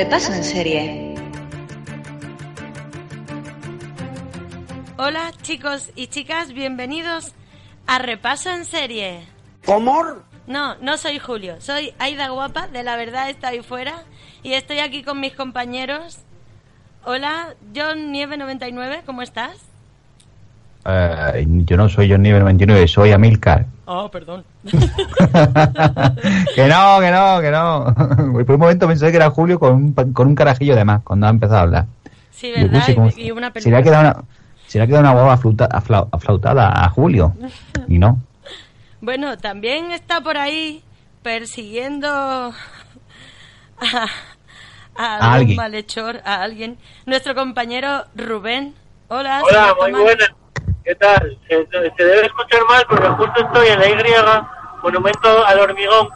A Repaso en Serie. Hola chicos y chicas, bienvenidos a Repaso en Serie. ¿Cómo? No, no soy Julio, soy Aida Guapa, de La Verdad está ahí fuera, y estoy aquí con mis compañeros. Hola, John Nieve99, ¿cómo estás? Eh, yo no soy John Nivel 99, soy Amilcar. Oh, perdón. que no, que no, que no. Por un momento pensé que era Julio con un, pa- con un carajillo de más cuando ha empezado a hablar. Sí, Yo ¿verdad? como- Y, y una Se le ha película. quedado una, se le ha quedado una guava aflauta- afla- aflautada a Julio. Y no. Bueno, también está por ahí persiguiendo a, a A algún alguien. malhechor, a alguien. Nuestro compañero Rubén. Hola, Hola, muy buenas. ¿Qué tal? Se, se debe escuchar mal porque justo estoy en la Y, monumento al hormigón.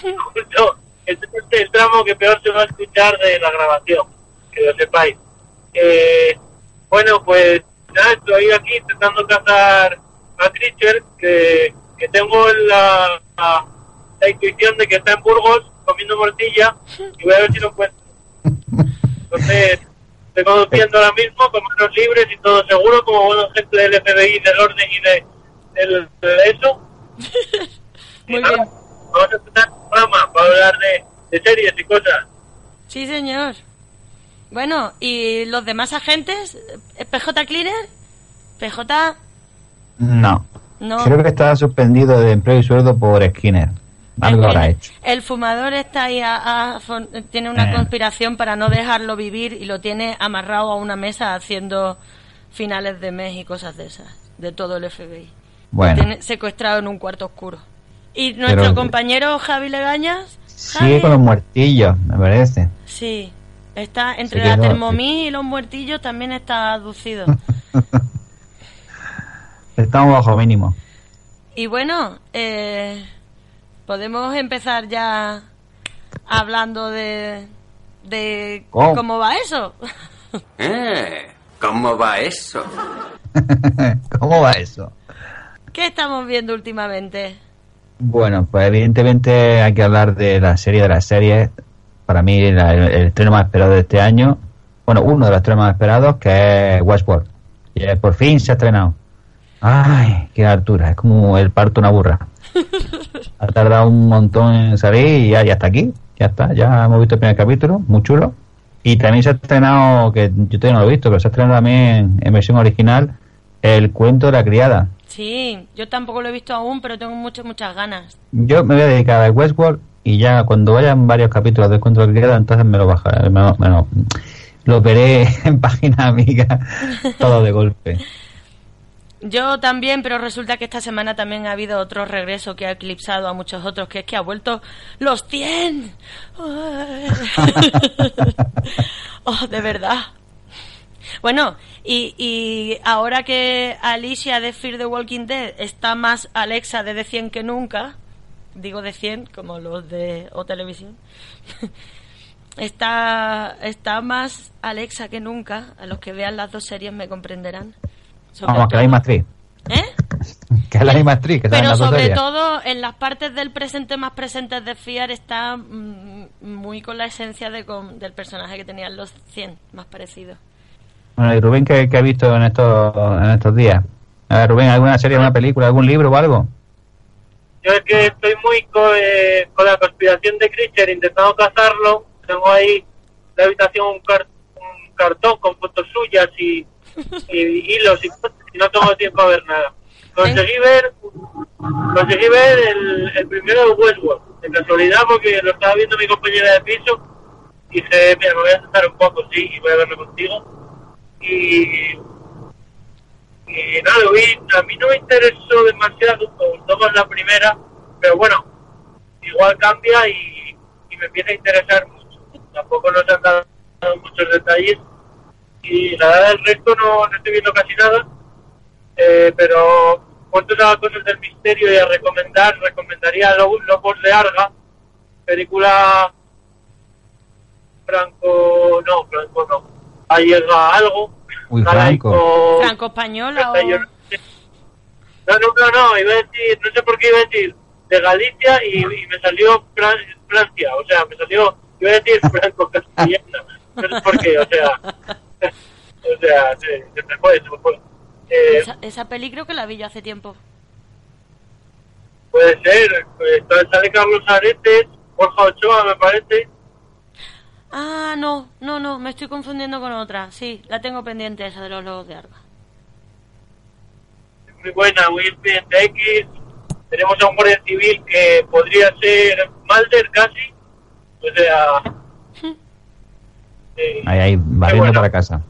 Justo, este es el tramo que peor se va a escuchar de la grabación, que lo sepáis. Eh, bueno, pues nada, estoy aquí intentando cazar a Creature, que, que tengo la, la, la intuición de que está en Burgos comiendo morcilla y voy a ver si lo encuentro. Entonces, estoy conduciendo ahora mismo con manos libres y todo seguro, como buena gente del FBI, del orden y de, del- de eso. Y Muy nada, bien. Vamos a empezar un programa para hablar de, de series y cosas. Sí, señor. Bueno, ¿y los demás agentes? ¿Eh, ¿PJ Cleaner? ¿PJ? No. No. Creo que está suspendido de empleo y sueldo por Skinner. Algo el, habrá el- hecho. el fumador está ahí, a- tiene una Eh. conspiración para no dejarlo vivir y lo tiene amarrado a una mesa haciendo finales de mes y cosas de esas, de todo el FBI. Lo Bueno, tiene secuestrado en un cuarto oscuro. Y nuestro Pero- compañero Javi Legañas, sigue Javi, con los muertillos, me parece. sí, está entre la termomí y los muertillos también está aducido. Estamos bajo mínimo. Y bueno, eh, podemos empezar ya hablando de, de ¿Cómo? cómo va eso. Eh, ¿cómo va eso? ¿Cómo va eso? ¿Qué estamos viendo últimamente? Bueno, pues evidentemente hay que hablar de la serie de las series. Para mí, la- el, el estreno más esperado de este año. Bueno, uno de los estrenos más esperados, que es Westworld. Y eh, por fin se ha estrenado. Ay, qué altura. Es como el parto de una burra. Ha tardado un montón en salir y ya, ya está aquí. Ya está. Ya hemos visto el primer capítulo. Muy chulo. Y también se ha estrenado, que yo todavía no lo he visto, pero se ha estrenado también en versión original, el cuento de la criada. Sí, yo tampoco lo he visto aún, pero tengo muchas, muchas ganas. Yo me voy a dedicar a Westworld y ya cuando vayan varios capítulos del cuento que queda, entonces me lo bajaré, me lo, me lo- lo veré en página amiga todo de golpe. Yo también, pero resulta que esta semana también ha habido otro regreso que ha eclipsado a muchos otros, que es que ha vuelto los 100. Ay. oh, de verdad. Bueno, y, y ahora que Alicia de Fear the Walking Dead está más Alexa de, de 100 que nunca, digo de 100 como los de O Televisión, está, está más Alexa que nunca. A los que vean las dos series me comprenderán. Sobre Vamos, que la todo- misma actriz. ¿Eh? que es la misma actriz. Que Pero sobre todo en las partes del presente más presentes de Fiar está mm, muy con la esencia de con- del personaje que tenían los 100, más parecido. Bueno, y Rubén, ¿qué, qué ha visto en estos, en estos días? A ver, Rubén, ¿alguna serie, alguna película, algún libro o algo? Yo es que estoy muy co- eh, con la conspiración de Creature intentando cazarlo. Tengo ahí en la habitación un, car- un cartón con fotos suyas y, y y cosas y no tengo tiempo a ver nada. Conseguí ver, conseguí ver el, el primero de Westworld, de casualidad porque lo estaba viendo mi compañera de piso y dije, mira, me voy a sentar un poco, sí, y voy a verlo contigo. Y, y nada, lo vi, a mí no me interesó demasiado, me gustó más la primera, pero bueno, igual cambia y, y me empieza a interesar mucho. Tampoco nos han dado muchos detalles y la verdad del resto no, no estoy viendo casi nada, eh, pero cuanto a cosas del misterio y a recomendar, recomendaría Lo- Lobos de Arga, película franco, no, franco no, ahí llega algo, Uy, galaico- Franco. ¿Franco-española o...? no, no, no, no, iba a decir, no sé por qué iba a decir de Galicia y, y me salió Fran- Francia, o sea, me salió, iba a decir franco castellana, no sé por qué, o sea, o sea, se, se me fue, se me fue. Eh, Esa, esa peli creo que la vi yo hace tiempo. puede ser, pues, sale Carlos Aretes, Borja Ochoa me parece, Ah, no, no, no, me estoy confundiendo con otra. Sí, la tengo pendiente esa de los lobos de Arga. muy buena, muy expediente X, tenemos a un guardia civil que podría ser Malder casi, o sea... eh, Ahí, ahí, barriendo bueno. para casa.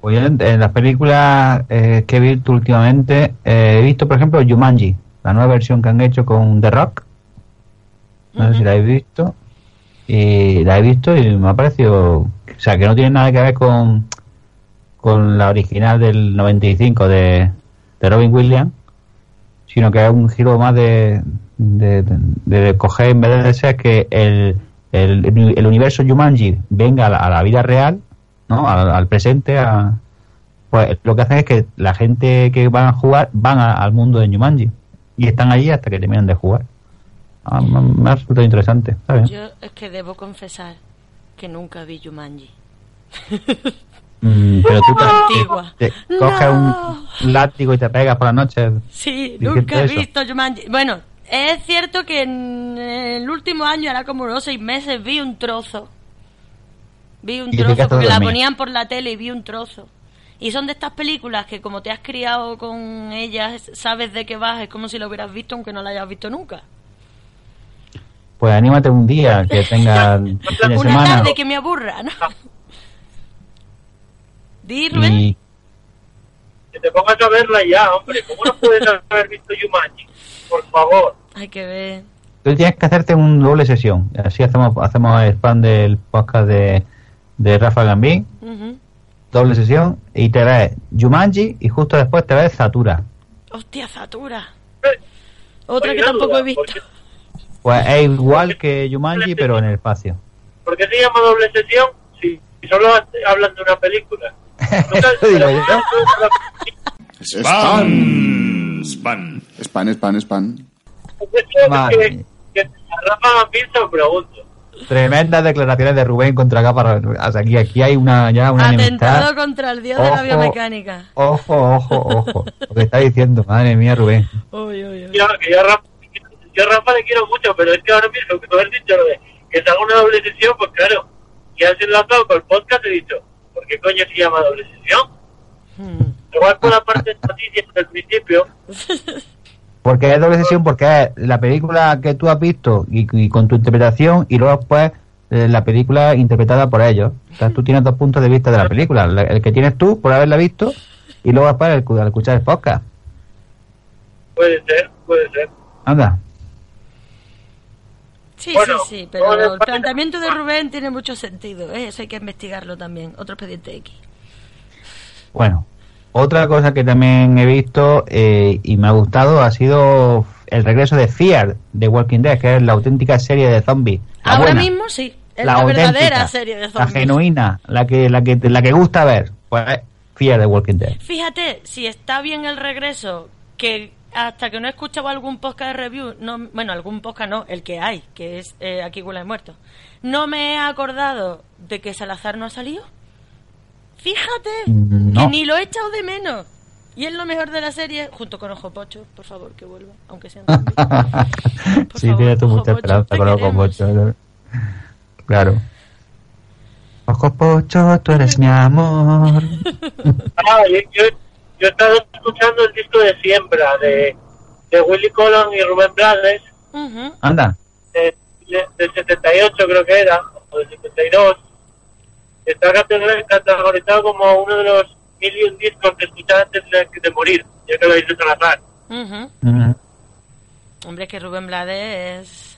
Pues yo en, en las películas eh, que he visto últimamente, eh, he visto, por ejemplo, Jumanji, la nueva versión que han hecho con The Rock. No sé si la habéis visto. Y la he visto y me ha parecido. O sea, que no tiene nada que ver con, con la original del 95 de, de Robin Williams, sino que es un giro más de, de, de- de coger, en vez de ser que el, el, el universo Jumanji venga a la, a la vida real, ¿no? al, al presente, a, pues lo que hacen es que la gente que van a jugar van a- al mundo de Jumanji y están allí hasta que terminan de jugar. Ah, me, ha resultado interesante, ¿sabes? Yo es que debo confesar que nunca vi Jumanji. Mm, pero tú te- coges un látigo y te pegas por la noche. Sí, nunca he visto Jumanji. Bueno, es cierto que en el último año, era como unos seis meses, vi un trozo. Vi un trozo porque la ponían por la tele y vi un trozo. Y son de estas películas que como te has criado con ellas, sabes de qué vas, es como si lo hubieras visto aunque no la hayas visto nunca. Pues anímate un día que tenga el fin de Una semana tarde que me aburra, ¿no? Di, Rubén. y que te pongas a verla ya, hombre. ¿Cómo no puedes haber visto Yumanji? Por favor. Hay que ver. tú tienes que hacerte un doble sesión. Así hacemos hacemos el spam del podcast de, de Rafa Gambín, Ujú. doble sesión, y te ves Jumanji y justo después te ves Zatura. Hostia, Zatura. Eh, Otra Oye, que tampoco duda, he visto. ¿por qué- Pues es igual que Jumanji, pero en el espacio. ¿Por qué se llama doble sesión si si solo hablan de una película? Spam. Spam. Spam, spam, spam. Madre que, Rafa lo pregunto. Tremendas declaraciones de Rubén contra. O sea, aquí, aquí hay una ya una Atentado enemistad. contra el dios de la biomecánica. Ojo, ojo, ojo. Lo que está diciendo, madre mía, Rubén. Uy, uy, uy. Yo, que yo, a Rafa, yo a Rafa le quiero mucho, pero es que ahora mismo que tú has dicho lo de que se haga una doble sesión, pues claro, que has enlazado con el podcast he dicho, ¿por qué coño se llama doble sesión? Hmm. Igual por la parte de noticias del principio, Porque es doble sesión, porque es la película que tú has visto y, y con tu interpretación, y luego después eh, la película interpretada por ellos. Entonces tú tienes dos puntos de vista de la película: la- el que tienes tú por haberla visto, y luego después al escuchar el podcast. puede ser, puede ser. Anda. Sí, Bueno, sí, sí, pero el planteamiento de Rubén tiene mucho sentido. ¿eh? Eso hay que investigarlo también. Otro expediente X. Bueno, otra cosa que también he visto eh, y me ha gustado ha sido el regreso de Fear de Walking Dead, que es la auténtica serie de zombies. La Ahora buena. mismo sí. Es la, verdadera auténtica, serie de La zombies. genuina, la que, la que, la que gusta ver. Pues Fear the Walking Dead. Fíjate, si está bien el regreso, que hasta que no he escuchado algún podcast de review, no, bueno, algún podcast no, el que hay, que es eh, Aquí Gula de Muerto, no me he acordado de que Salazar no ha salido. Fíjate, no. que ni lo he echado de menos. Y es lo mejor de la serie, junto con Ojo Pocho, por favor, que vuelva, aunque sea sí, favor, tiene tú Ojo mucha esperanza con Ojo. Pocho. Claro. Ojo Pocho, tú eres mi amor. Ah, yo, yo, yo he estado escuchando el disco de Siembra de, de Willy Colon y Rubén Blades, Ujú. Anda. de, de- del 78 creo que era, o del 72. Está categor- categorizado como uno de los mil y un discos que escuchaba antes de, de morir, ya que lo hizo Salazar. Ujú. Mm. Hombre, que Rubén Blades es...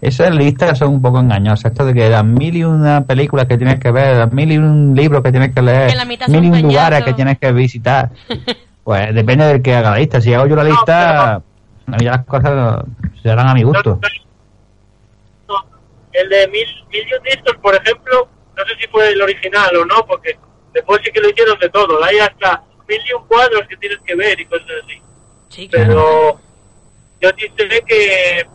Esas listas son un poco engañosas. Esto de que las mil y una películas que tienes que ver, las mil y un libros que tienes que leer, mil y un lugares que tienes que visitar. Pues depende del que haga la lista. Si hago yo la lista, a mí ya las cosas se harán a mi gusto. No, El de mil, mil y un discos, por ejemplo, no sé si fue el original o no, porque después sí que lo hicieron de todo. Hay hasta mil y un cuadros que tienes que ver y cosas así. Sí, claro. Pero yo sí sé que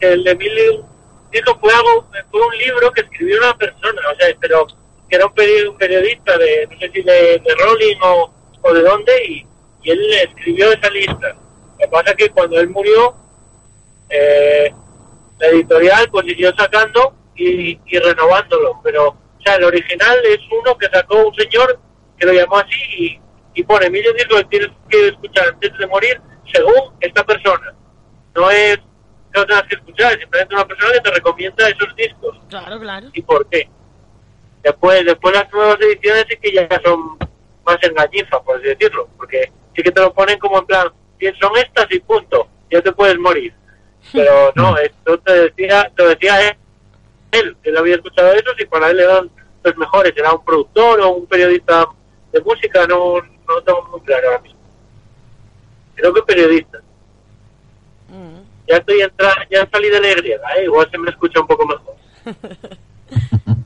el de un discos fue, algo, fue un libro que escribió una persona, o sea, pero que era un, peri- un periodista de, no sé si de, de Rolling o, de dónde, y, y él escribió esa lista. Lo que pasa es que cuando él murió, eh, la editorial pues siguió sacando y, y renovándolo, pero o sea, el original es uno que sacó un señor que lo llamó así y, y pone mil discos que tienes que escuchar antes de morir según esta persona. No es que lo tengas que escuchar, es simplemente una persona que te recomienda esos discos Claro, claro. y por qué. Después, después las nuevas ediciones sí que ya son más engañifas, por así decirlo, porque sí que te lo ponen como en plan, "Si son estas y punto, ya te puedes morir. Pero no, esto te decía, te decía él, él, él había escuchado eso y para él eran los mejores, era un productor o un periodista de música, no, no tengo muy claro ahora mismo. Creo que periodista. Ya estoy entra, ya salí de la Y, ¿eh? igual se me escucha un poco mejor.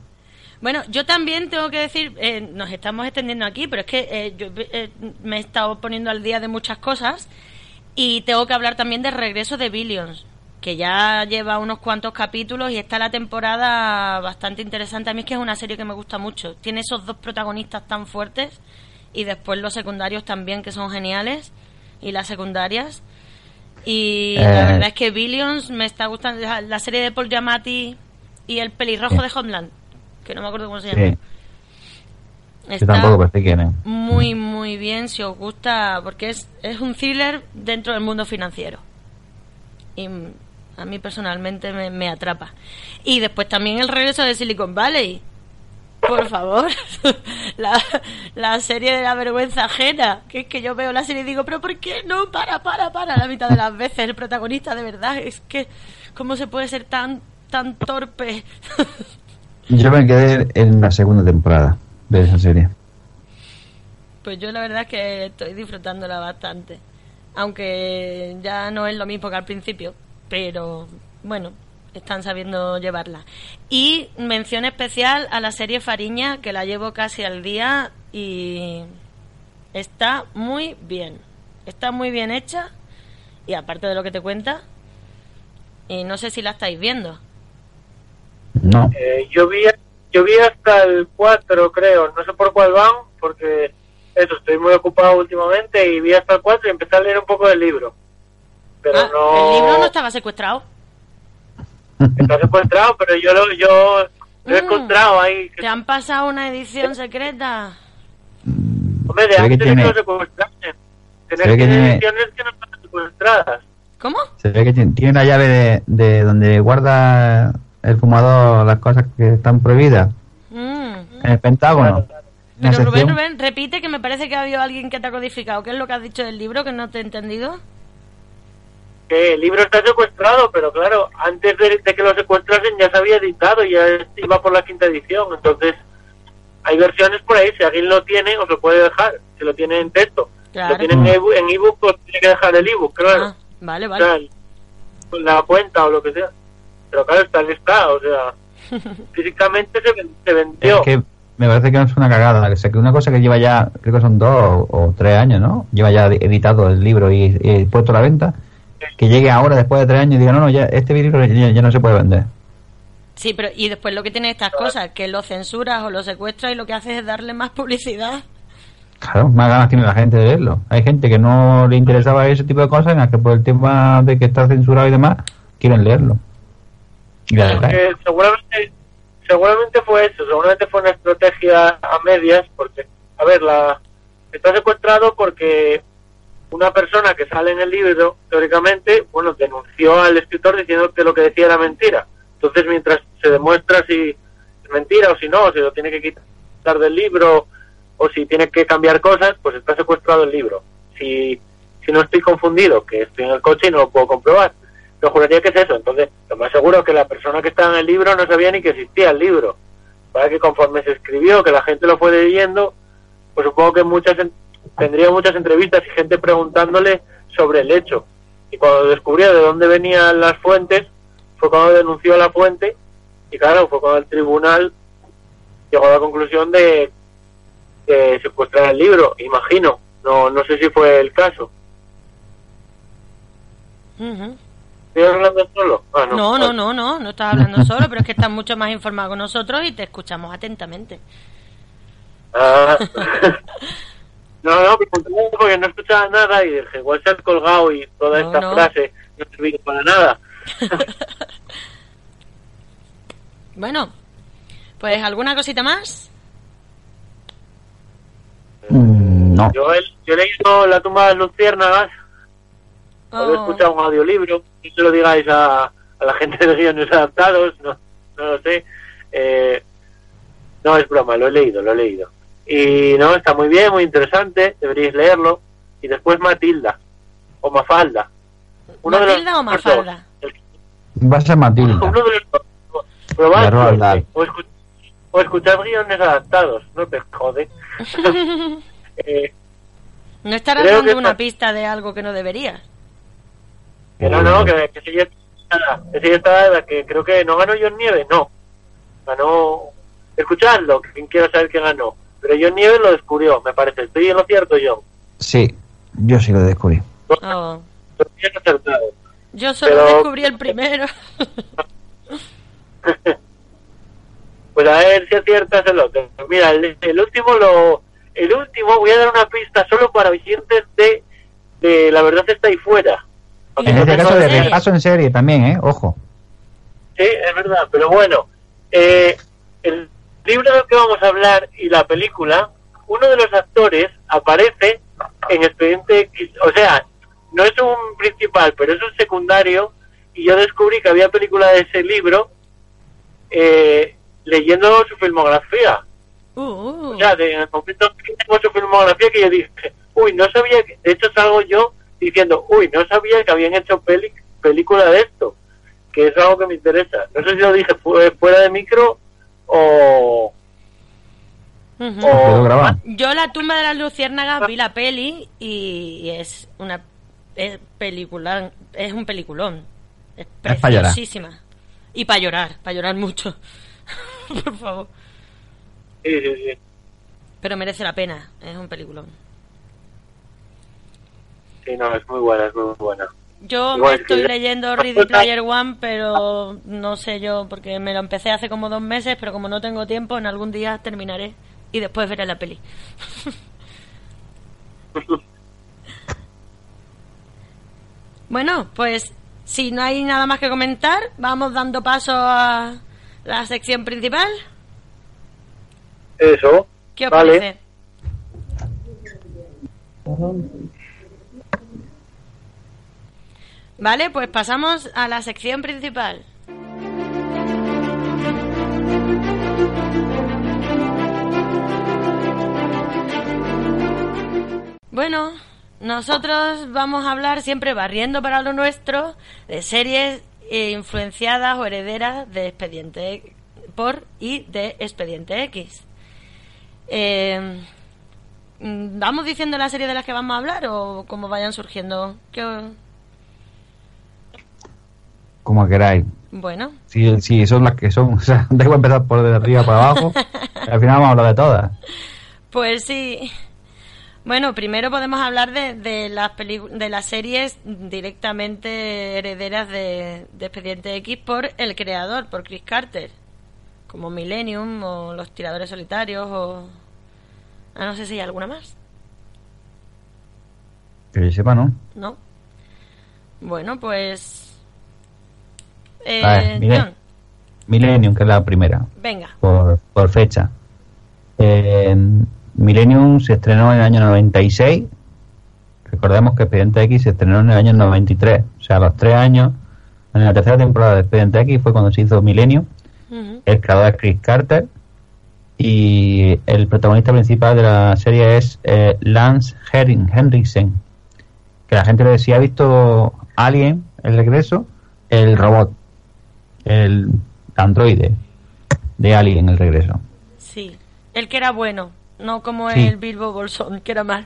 Bueno, yo también tengo que decir, eh, nos estamos extendiendo aquí, pero es que eh, yo eh, me he estado poniendo al día de muchas cosas y tengo que hablar también del regreso de Billions, que ya lleva unos cuantos capítulos y está la temporada bastante interesante. A mí es que es una serie que me gusta mucho. Tiene esos dos protagonistas tan fuertes y después los secundarios también que son geniales y las secundarias. Y la Eh. verdad es que Billions me está gustando. La, serie de Paul Giamatti y el pelirrojo Sí. de Homeland, que no me acuerdo cómo se llama. Sí, yo tampoco, pero sé quién es. muy, muy bien si os gusta, porque es, es un thriller dentro del mundo financiero. Y a mí personalmente me, me atrapa. Y después también el regreso de Silicon Valley. Por favor, la, la serie de la vergüenza ajena. Que es que yo veo la serie y digo, pero ¿por qué no? Para, para, para. La mitad de las veces el protagonista, de verdad. Es que, ¿cómo se puede ser tan, tan torpe? Yo me quedé en la segunda temporada de esa serie. Pues yo la verdad es que estoy disfrutándola bastante. Aunque ya no es lo mismo que al principio. Pero bueno, están sabiendo llevarla. Y mención especial a la serie Fariña, que la llevo casi al día y está muy bien. Está muy bien hecha. Y aparte de lo que te cuenta. Y no sé si la estáis viendo. No. Eh, yo vi yo vi hasta el 4 creo, no sé por cuál van, porque eso, estoy muy ocupado últimamente y vi hasta el 4 y empecé a leer un poco del libro. Pero Ah, no... El libro no estaba secuestrado. Está secuestrado, pero yo lo, yo lo he Mm. encontrado ahí. ¿Te han pasado una edición secreta? Hombre, de Se ve que antes tiene- que lo secuestrasen. se Tener que tiene- ediciones que no están secuestradas. ¿Cómo? Se ve que tiene, tiene la llave de, de donde guarda el fumador las cosas que están prohibidas. Mm. En el Pentágono. Pero Rubén, Rubén, repite que me parece que ha habido alguien que te ha codificado. ¿Qué es lo que has dicho del libro que no te he entendido? Que el libro está secuestrado, pero claro, antes de, de que lo secuestrasen ya se había editado, ya iba por la quinta edición. Entonces, hay versiones por ahí, si alguien lo tiene, os lo puede dejar, si lo tiene en texto. Si lo tiene en ebook, pues tiene que dejar el ebook, claro. Ah, vale, O vale. sea, el- la cuenta o lo que sea. Pero claro, está está, o sea, físicamente se, se vendió. Es que me parece que no es una cagada. O sea, que una cosa que lleva ya, creo que son dos o, o tres años, ¿no? Lleva ya editado el libro y, y puesto a la venta. Que llegue ahora, después de tres años, y diga, no, no, ya este libro ya, ya no se puede vender. Sí, pero y después lo que tiene estas cosas, que lo censuras o lo secuestras y lo que haces es darle más publicidad. Claro, más ganas tiene la gente de leerlo. Hay gente que no le interesaba ese tipo de cosas, en las que por el tema de que está censurado y demás, quieren leerlo. Y la verdad, Porque seguramente, seguramente fue eso, seguramente fue una estrategia a medias, porque, a ver, la está secuestrado porque una persona que sale en el libro, teóricamente, bueno, denunció al escritor diciendo que lo que decía era mentira. Entonces, mientras se demuestra si es mentira o si no, si lo tiene que quitar del libro o si tiene que cambiar cosas, pues está secuestrado el libro. Si, si no estoy confundido, que estoy en el coche y no lo puedo comprobar, pero juraría que es eso. Entonces, lo más seguro es que la persona que estaba en el libro no sabía ni que existía el libro. Para que conforme se escribió, que la gente lo fue leyendo, pues supongo que muchas tendría muchas entrevistas y gente preguntándole sobre el hecho. Y cuando descubrió de dónde venían las fuentes, fue cuando denunció a la fuente y claro, fue cuando el tribunal llegó a la conclusión de secuestrar el libro, imagino. No, no sé si fue el caso. Ujú. ¿Estoy hablando solo? Ah, no. No, no, no, no, no estás hablando solo, pero es que estás mucho más informado que nosotros y te escuchamos atentamente. Ah. no, no, porque no escuchaba nada y dije, igual se ha colgado y toda No, esta no. frase no ha servido para nada. Bueno, pues alguna cosita más. mm, no. Yo he, yo he leído La tumba de las luciérnagas, o he Oh, escuchado un audiolibro, y se lo digáis a, a la gente de guiones adaptados, no, no lo sé. Eh, no, es broma, lo he leído, lo he leído. Y no, está muy bien, muy interesante, deberíais leerlo. Y después Matilda, o Mafalda. Uno de los ¿Matilda o. Mafalda? El- Va a ser Matilda. Uno de los. Probad o, escu- o escuchad guiones adaptados, no te jode. Eh, no estarás Creo dando que una está- pista de algo que no deberías. que no, no, que, que sí ya está, que que creo que no ganó John Nieves, no. Ganó, escuchadlo, quien quiera saber quién ganó. Pero John Nieves lo descubrió, me parece. Estoy en lo cierto, John. Sí, yo sí lo descubrí. Oh. Yo solo Pero- descubrí el primero. Pues a ver si aciertas el otro. Mira, el, el último lo... El último, voy a dar una pista solo para oyentes de, de La Verdad está ahí fuera. En este caso de repaso en serie también, ¿eh? Ojo. Sí, es verdad, pero bueno, eh, el libro del que vamos a hablar y la película, uno de los actores aparece en Expediente X, o sea, no es un principal, pero es un secundario, y yo descubrí que había película de ese libro eh, leyendo su filmografía. Uh, uh. O sea, de, en el momento que tengo su filmografía que yo dije, uy, no sabía, que, de hecho salgo yo diciendo, uy, no sabía que habían hecho peli, película de esto, que es algo que me interesa. No sé si lo dije fu- fuera de micro o... O grabado. Yo la tumba de las luciérnagas vi la peli y es una es película, es un peliculón. Es Es pa' llorar. preciosísima. Y para llorar, para llorar mucho. Por favor. sí, sí, sí. Pero merece la pena, es un peliculón. Sí, no, es muy buena, es muy buena. Yo Igual me estoy leyendo Ready Player One, pero no sé yo, porque me lo empecé hace como dos meses, pero como no tengo tiempo, en algún día terminaré y después veré la peli. bueno, pues si no hay nada más que comentar, vamos dando paso a la sección principal. Eso. ¿Qué os vale. parece? Vale, pues pasamos a la sección principal. Bueno, nosotros vamos a hablar siempre barriendo para lo nuestro de series eh, influenciadas o herederas de Expediente por y de Expediente X. Eh, mm, ¿Vamos diciendo la serie de las que vamos a hablar o como vayan surgiendo? ¿Qué Como queráis. Bueno, Si, si son las que son, o sea, igual empezar por de arriba para abajo. Al final vamos a hablar de todas. Pues sí. Bueno, primero podemos hablar de, de, las, de las series directamente herederas de, de Expediente X por el creador, por Chris Carter. Como Millennium o Los Tiradores Solitarios o... Ah, no sé si hay alguna más, Que yo sepa, ¿no? ¿no? Bueno, pues... Eh, A ver, mire. John, Millennium, que es la primera, venga. por, por fecha. Eh, Millennium se estrenó en el año 96. Recordemos que Expediente X se estrenó en el año 93. O sea, a los tres años, en la tercera temporada de Expediente X fue cuando se hizo Millennium. El creador es Chris Carter. Y el protagonista principal de la serie es eh, Lance Henrik- Henriksen. Que la gente le decía, ha visto Alien, el regreso, el robot, el androide de Alien, el regreso. Sí. El que era bueno, no como Sí. el Bilbo Bolsón, que era malo.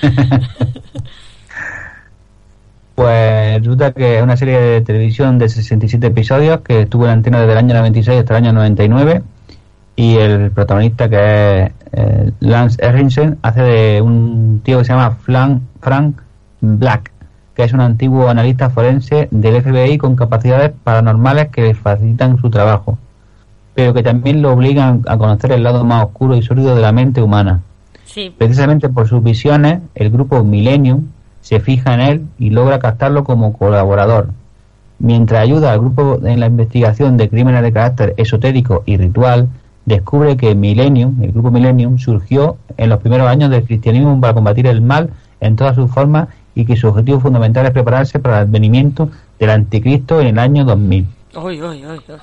Pues resulta que es una serie de televisión de 67 episodios que estuvo en antena desde el año 96 hasta el año 99 y el protagonista que es eh, Lance Henriksen hace de un tío que se llama Flan- Frank Black que es un antiguo analista forense del FBI con capacidades paranormales que le facilitan su trabajo pero que también lo obligan a conocer el lado más oscuro y sólido de la mente humana Sí, Precisamente por sus visiones, el grupo Millennium se fija en él y logra captarlo como colaborador. Mientras ayuda al grupo en la investigación de crímenes de carácter esotérico y ritual, descubre que Millennium, el grupo Millennium, surgió en los primeros años del cristianismo para combatir el mal en todas sus formas y que su objetivo fundamental es prepararse para el advenimiento del anticristo en el año 2000. Uy, uy, uy, uy.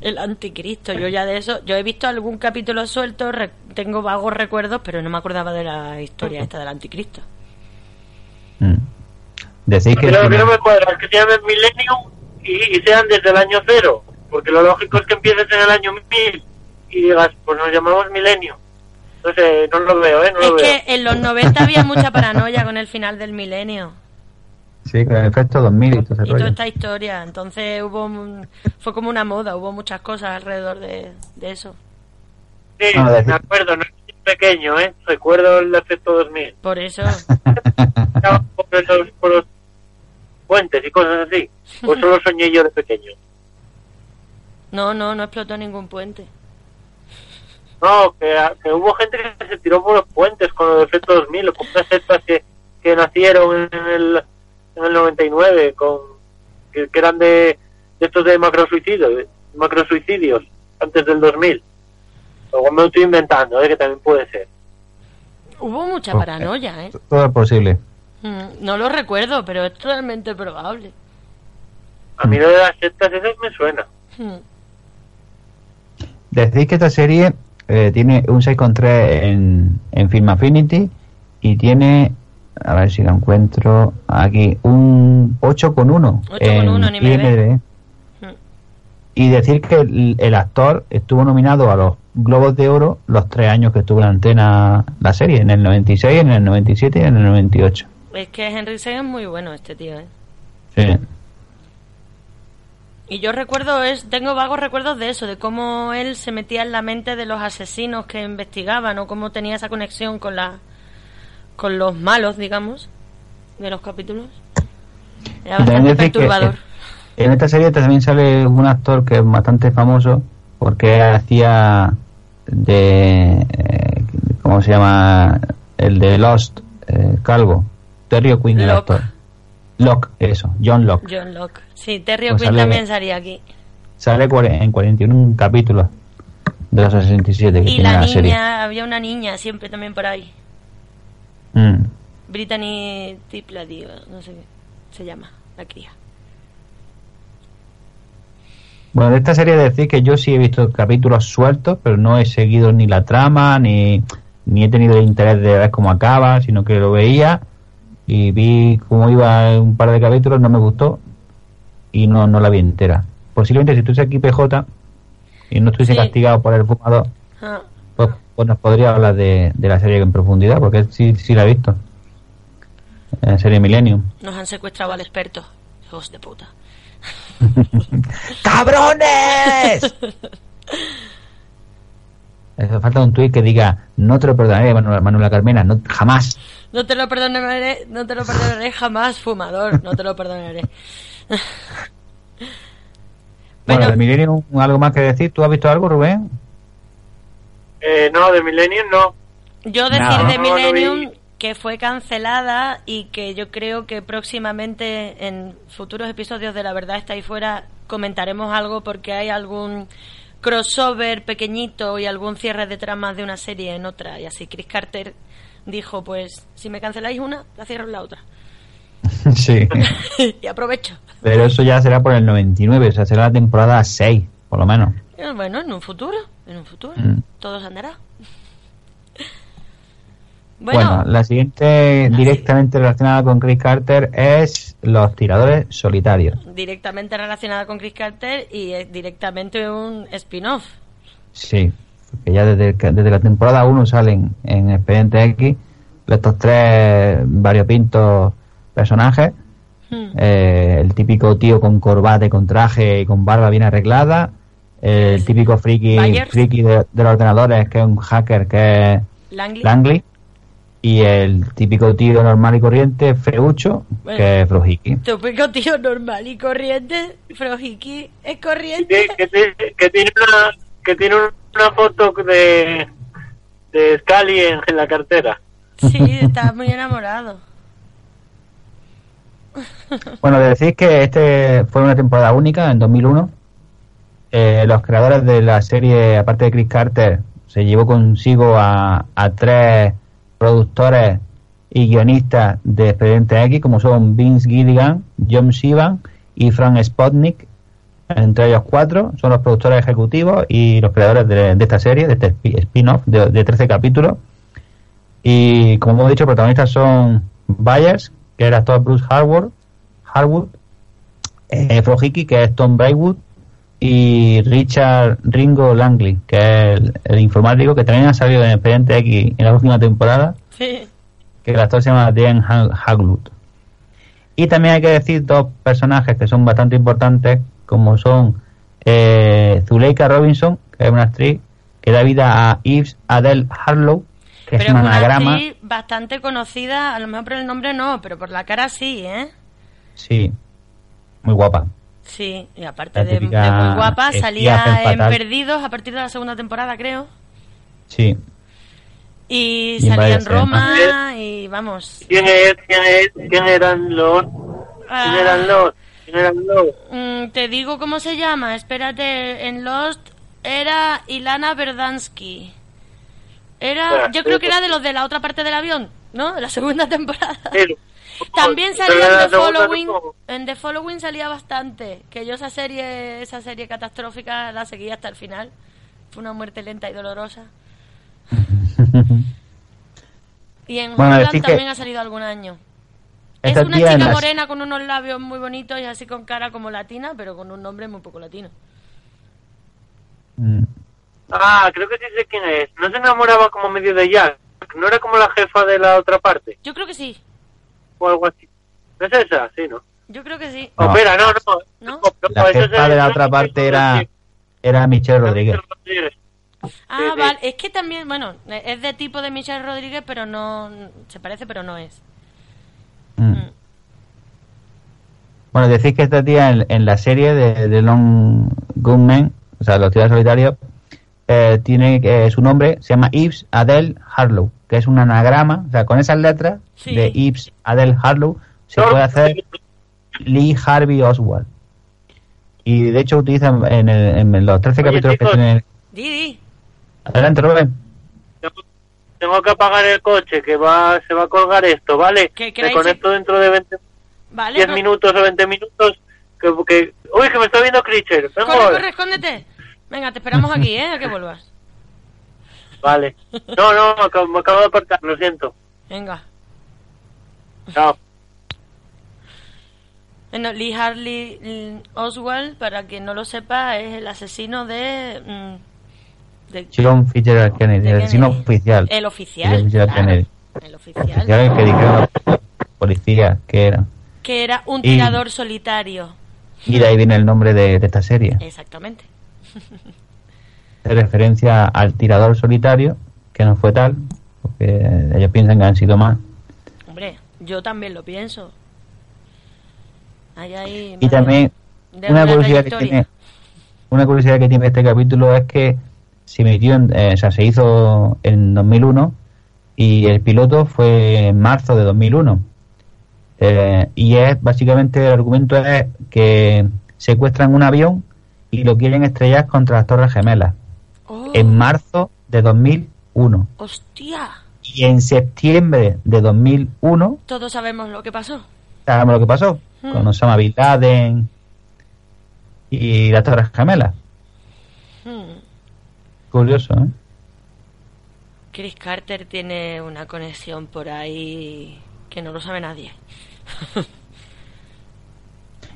El anticristo, yo ya de eso, yo he visto algún capítulo suelto, re- tengo vagos recuerdos, pero no me acordaba de la historia esta del anticristo. Mm. Decís que... Pero que no me cuadra, es que se llamen Millennium y, y sean desde el año cero. Porque lo lógico es que empieces en el año 1000 y digas, pues nos llamamos Millennium. No sé, no lo veo, ¿eh? No Es lo veo. que en los 90 había mucha paranoia con el final del milenio Sí, con el efecto 2000 y todo ese y toda esta historia, entonces hubo un- fue como una moda, hubo muchas cosas alrededor de, de eso. Sí, Ah, me acuerdo, no es pequeño, ¿eh? Recuerdo el efecto 2000. Por eso, Estaba por los, por los puentes y cosas así. O solo soñé yo de pequeño. no, no, no explotó ningún puente. No, que, que hubo gente que se tiró por los puentes con los efectos 2000, o con unas sectas que, que nacieron en el, en el 99, con, que, que eran de, de estos de macrosuicidios, macrosuicidios, antes del 2000. Luego me lo estoy inventando, ¿eh? que también puede ser. Hubo mucha paranoia, ¿eh? Todo es posible. Mm, No lo recuerdo, pero es totalmente probable. A mí lo de las sectas esas me suena. Mm. Decís que esta serie eh, tiene un 6,3 en, en Film Affinity y tiene, a ver si lo encuentro aquí, un 8,1 8,1 en IMDb. IMDb. Mm. Y decir que el, el actor estuvo nominado a los Globos de Oro los tres años que estuvo en la antena la serie, en el 96, en el 97 y en el 98. Es que Henry Seng es muy bueno este tío, ¿eh? Sí. Y yo recuerdo, es, tengo vagos recuerdos de eso, de cómo él se metía en la mente de los asesinos que investigaban o cómo tenía esa conexión con la, con los malos, digamos, de los capítulos. Era bastante que, perturbador. en esta serie también sale un actor que es bastante famoso porque hacía de eh, ¿cómo se llama? el de Lost eh, Calvo Terry O'Quinn el actor Locke eso John Locke John Locke. Sí, Terry Pues O'Quinn también salía aquí. sale en 41 capítulos de los 67 que Y tiene la la, niña, serie había una niña siempre también por ahí. Mm. Brittany Tiplady, no sé qué se llama, la cría. Bueno, de esta serie decir que yo sí he visto capítulos sueltos, pero no he seguido ni la trama, ni, ni he tenido el interés de ver cómo acaba, sino que lo veía y vi cómo iba un par de capítulos, no me gustó y no, no la vi entera. Posiblemente si estuviese aquí PJ y no estuviese Sí. castigado por el fumador, Ah, pues, pues nos podría hablar de, de la serie en profundidad, porque sí, sí la he visto. La serie Millennium. nos han secuestrado al experto, hijos de puta. ¡Cabrones! Hace falta un tuit que diga, no te lo perdonaré, Manuela, Manuela Carmena, no, jamás. No te lo perdonaré, no te lo perdonaré jamás, fumador. No te lo perdonaré. Bueno, Bueno. de Millennium, ¿algo más que decir? ¿Tú has visto algo, Rubén? Eh, no, de Millennium no. Yo decir No. de Millennium que fue cancelada y que yo creo que próximamente en futuros episodios de La Verdad está ahí fuera comentaremos algo porque hay algún crossover pequeñito y algún cierre de tramas de una serie en otra y así Chris Carter dijo pues si me canceláis una la cierro en la otra sí. y aprovecho Pero eso ya será por el 99, o sea, será la temporada 6, por lo menos. Eh, bueno en un futuro en un futuro Mm. todo se andará Bueno, bueno, la siguiente directamente relacionada con Chris Carter es los tiradores solitarios. directamente relacionada con Chris Carter y es directamente un spin-off Sí, porque ya desde, que- desde la temporada 1 salen en Expediente X estos tres variopintos personajes. Hmm. Eh, el típico tío con corbata y con traje y con barba bien arreglada. El típico friki, friki de, de los ordenadores que es un hacker que es Langley. Langley. Y el típico tío normal y corriente, Freucho, Bueno. que es Frojiki. Típico tío normal y corriente. Frojiki es corriente. Que, que ti- que tiene una que tiene una foto de de Scully en, en la cartera. Sí, está muy enamorado. Bueno, de decir que este fue una temporada única en 2001. Eh, los creadores de la serie, aparte de Chris Carter, se llevó consigo a, a tres productores y guionistas de Expediente X, como son Vince Gilligan, John Sivan y Frank Spotnik. Entre ellos cuatro son los productores ejecutivos y los creadores de, de esta serie, de este spi- spin-off de, de 13 capítulos. Y como hemos dicho, protagonistas son Byers, que era el actor Bruce Harwood, Harwood eh, que es Tom Braywood, y Richard Ringo Langley, que es el, el informático que también ha salido en Expediente X en la última temporada, Sí. que el actor se llama Dan Ha- Haglund. Y también hay que decir dos personajes que son bastante importantes, como son eh, Zuleika Robinson, que es una actriz que da vida a Yves Adele Harlow, que Pero es es un una anagrama. actriz bastante conocida, a lo mejor por el nombre no, pero por la cara sí, ¿eh? Sí, muy guapa. Sí, y aparte de, muy guapa, salía en fatal. Perdidos a partir de la segunda temporada, creo. Sí, Y salía en Roma y vamos. ¿Quién es? ¿Quién es? ¿Quién eran los? ¿Quién Ah, eran los? ¿Quién eran los? Mm, te digo cómo se llama, espérate, en Lost era Ilana Verdansky. Era, yo creo que era de los de la otra parte del avión, ¿no? De la segunda temporada. También salía en The Following. En The Following salía bastante. Que yo esa serie, esa serie catastrófica la seguí hasta el final. Fue una muerte lenta y dolorosa. Y en Bueno, que también ha salido algún año. Es una chica las- morena con unos labios muy bonitos y así con cara como latina, pero con un nombre muy poco latino. Mm, Ah, creo que sí sé quién es. No se enamoraba como medio de Jack. No era como la jefa de la otra parte. Yo creo que sí. O algo así. ¿No es esa? Sí, ¿no? Yo creo que sí. No. Espera, no, no. ¿No? La jefa de la otra parte era, era Michelle Rodríguez. Ah, sí. vale. Es que también, bueno, es de tipo de Michelle Rodríguez, pero no. Se parece, pero no es. Mm. Bueno, decís que esta tía en, en la serie de, de Long Gunmen, o sea, los tíos solitarios, eh, tiene que su nombre se llama Yves Adele Harlow, que es un anagrama, o sea, con esas letras Sí. de Yves Adele Harlow se No, puede hacer Lee Harvey Oswald. Y de hecho utilizan en, el- en los 13 Oye, capítulos chicos. que tiene. Didi. Adelante, Rubén. Tengo que apagar el coche, que va se va a colgar esto, ¿vale? ¿Qué Me queréis? conecto dentro de 20, Vale. 10 no- minutos o 20 minutos. Que, que- Uy, que me está viendo. Vengo Corre, corre, escóndete. Venga, te esperamos aquí, ¿eh? A que vuelvas. Vale. No, no, me acabo, me acabo de apartar, lo siento. Venga. Chao. Bueno, Lee Harley mm, Oswald, para quien no lo sepa, es el asesino de. mm, de John Fitzgerald Kennedy, el asesino oficial. El oficial. John Fitzgerald claro, Kennedy. El oficial. Oficial que dijeron los policías que eran. Que era un Y- tirador solitario. Y de ahí viene el nombre de, de esta serie. Exactamente. De referencia al tirador solitario, que no fue tal, porque ellos piensan que han sido más. Hombre, yo también lo pienso. Hay ahí Y también una curiosidad que tiene una curiosidad que tiene este capítulo es que se emitió en- eh, o sea se hizo en 2001 y el piloto fue en marzo de 2001 Eh, y es básicamente el argumento es que secuestran un avión y lo quieren estrellar contra las torres gemelas Oh, en marzo de 2001 ¡Hostia! y en septiembre de 2001 Todos sabemos lo que pasó. sabemos lo que pasó con Mm. Osama Bin Laden y las torres gemelas Hmm. Curioso ¿eh? Chris Carter tiene una conexión por ahí que no lo sabe nadie.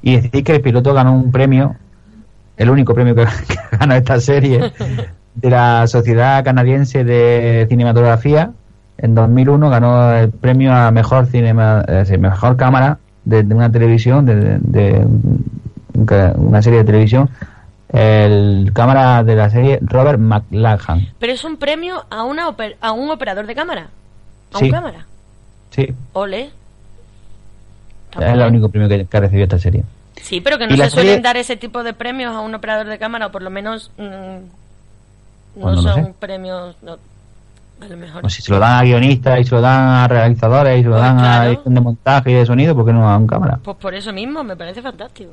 Y decir que el piloto ganó un premio, el único premio que, que ganó esta serie, de la Sociedad Canadiense de Cinematografía. En 2001 ganó el premio a mejor cinema, eh, mejor cámara de, de una televisión, de, de- una serie de televisión. El cámara de la serie Robert McLachlan. Pero es un premio a, una oper- a un operador de cámara. A Sí. un cámara. Sí, Ole. Es el único premio que, que ha recibido esta serie. Sí, pero que no se suelen dar ese tipo de premios a un operador de cámara, o por lo menos mm, no, no son sé. premios. no, a lo mejor. Pues si se lo dan a guionistas y se lo dan a realizadores y se lo Pues dan a edición de montaje y de sonido, ¿por qué no a un cámara? Pues por eso mismo, me parece fantástico.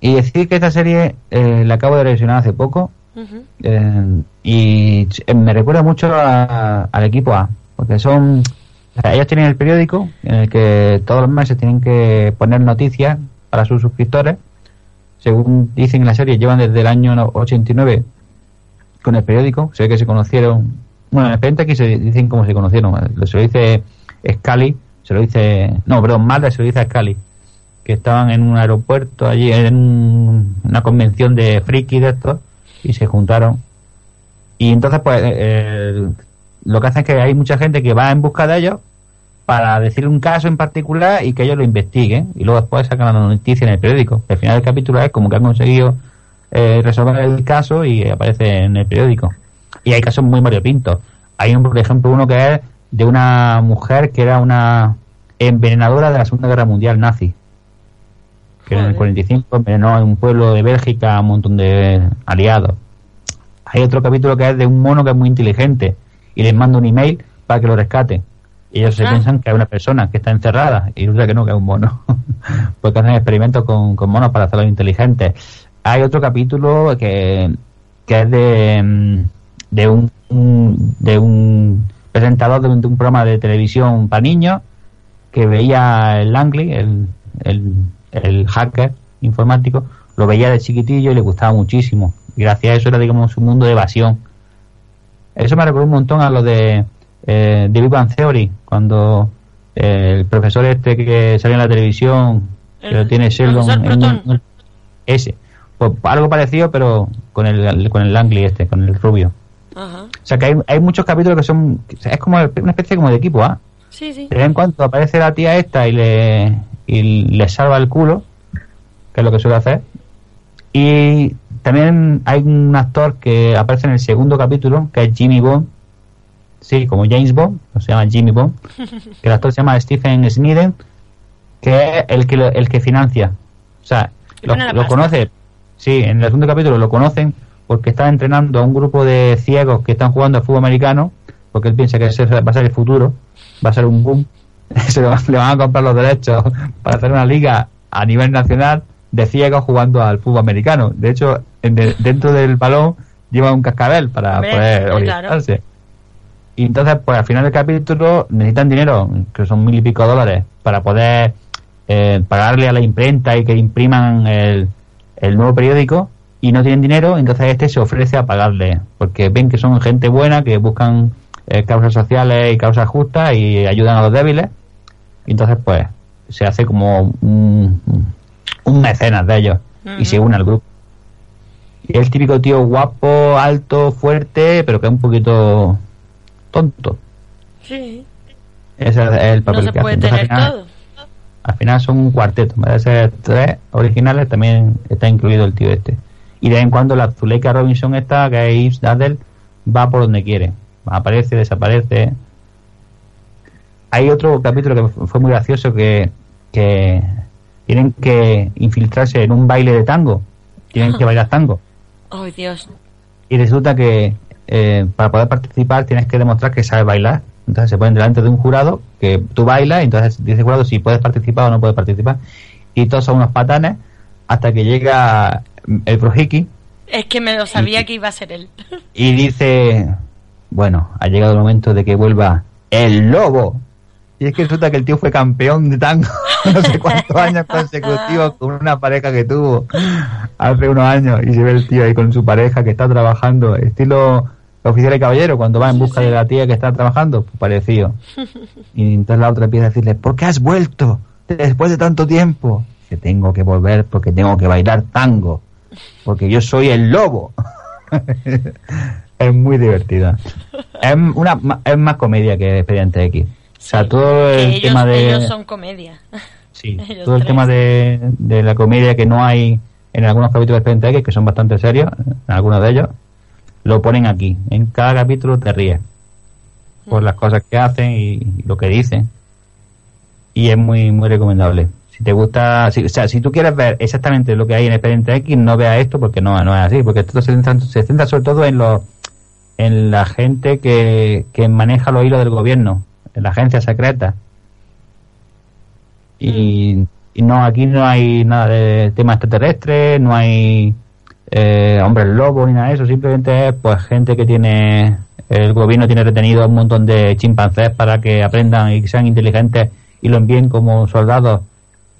Y decir que esta serie eh, la acabo de revisionar hace poco eh, y eh, me recuerda mucho a- al equipo A, porque son... o sea, ellos tienen el periódico en el que todos los meses tienen que poner noticias para sus suscriptores. Según dicen en la serie, llevan desde el año no- 89 con el periódico. Se ve que se conocieron... Bueno, en el expediente aquí se dicen cómo se conocieron. Se lo dice Scully, se lo dice... No, perdón, Mulder se lo dice a Scully que estaban en un aeropuerto allí en un- una convención de friki de estos y se juntaron. Y entonces pues eh, lo que hacen es que hay mucha gente que va en busca de ellos para decir un caso en particular y que ellos lo investiguen. Y luego después sacan la noticia en el periódico. Al final del capítulo es como que han conseguido eh, resolver el caso y aparece en el periódico. Y hay casos muy variopintos hay un, por ejemplo uno que es de una mujer que era una envenenadora de la Segunda Guerra Mundial nazi que en el Joder. 45 envenenó en un pueblo de Bélgica a un montón de aliados. Hay otro capítulo que es de un mono que es muy inteligente y les manda un email para que lo rescate. Y ellos se Ah. piensan que es una persona que está encerrada y resulta que no, que es un mono. Porque hacen experimentos con, con monos para hacerlos inteligentes. Hay otro capítulo que, que es de, mm, de un, un- de un presentador de un, de un programa de televisión para niños que veía el Langley, el, el, el hacker informático, lo veía de chiquitillo y le gustaba muchísimo. Y gracias a eso era, digamos, un mundo de evasión. Eso me recordó un montón a lo de eh, The Big Bang Theory, cuando eh, el profesor este que salió en la televisión, que El lo tiene Sheldon, en Proton. ese. Pues algo parecido, pero con el, con el Langley este, con el rubio. Ajá. O sea que hay, hay muchos capítulos que son, es como una especie como de equipo A. Sí, sí. De vez en cuando aparece la tía esta y le, y le salva el culo, que es lo que suele hacer. Y también hay un actor que aparece en el segundo capítulo, que es Jimmy Bond. Sí, como James Bond, se llama Jimmy Bond. Que el actor se llama Stephen Sniden, que es el que, el que financia. O sea, lo, lo conoce. Sí, en el segundo capítulo lo conocen porque está entrenando a un grupo de ciegos que están jugando al fútbol americano, porque él piensa que ese va a ser el futuro, va a ser un boom. Se lo- le van a comprar los derechos para hacer una liga a nivel nacional de ciegos jugando al fútbol americano. De hecho, en de- dentro del balón lleva un cascabel para Hombre, poder claro. orientarse. Y entonces, pues al final del capítulo necesitan dinero, que son mil y pico dólares, para poder eh, pagarle a la imprenta y que impriman el, el nuevo periódico y no tienen dinero, entonces este se ofrece a pagarle, porque ven que son gente buena, que buscan eh, causas sociales y causas justas y ayudan a los débiles. Y entonces, pues, se hace como un, un mecenas de ellos y se une al grupo. Y es el típico tío guapo, alto, fuerte, pero que es un poquito tonto. Sí. Ese es el No papel se que puede hace. Entonces, tener al final- todo. Al final son un cuarteto. En vez de ser tres originales, también está incluido el tío este. Y de vez en cuando la Zuleika Robinson esta, que es Daddle, va por donde quiere. Aparece, desaparece. Hay otro capítulo que fu- fue muy gracioso que, que tienen que infiltrarse en un baile de tango. Tienen que bailar tango. Ay, Dios. Y resulta que eh, para poder participar tienes que demostrar que sabes bailar. Entonces se ponen delante de un jurado que tú bailas y entonces dice el jurado si puedes participar o no puedes participar. Y todos son unos patanes hasta que llega el Projiki Es que me lo sabía que iba a ser él. y dice, bueno, ha llegado el momento de que vuelva el lobo. Y es que resulta que el tío fue campeón de tango no sé cuántos años consecutivos con una pareja que tuvo hace unos años y se ve el tío ahí con su pareja que está trabajando, estilo oficial y caballero, cuando va en busca de la tía que está trabajando, pues parecido. Y entonces la otra empieza a decirle, ¿por qué has vuelto después de tanto tiempo? Que tengo que volver porque tengo que bailar tango, porque yo soy el lobo. es muy divertida. Es, una, es más comedia que Expediente X. O sea, todo el ellos, tema de... ellos son comedia. Sí, ellos todo el tres. tema de, de la comedia que no hay en algunos capítulos de Expediente X, que son bastante serios, en algunos de ellos, lo ponen aquí. En cada capítulo te ríes por las cosas que hacen y, y lo que dicen. Y es muy muy recomendable. Si te gusta, si, o sea, si tú quieres ver exactamente lo que hay en Expediente X, no veas esto porque no, no es así, porque esto se centra, se centra sobre todo en los en la gente que, que maneja los hilos del gobierno, en la agencia secreta. Y, y no, aquí no hay nada de tema extraterrestre, no hay eh, hombres lobos ni nada de eso, simplemente es pues gente que tiene, el gobierno tiene retenido un montón de chimpancés para que aprendan y sean inteligentes y lo envíen como soldados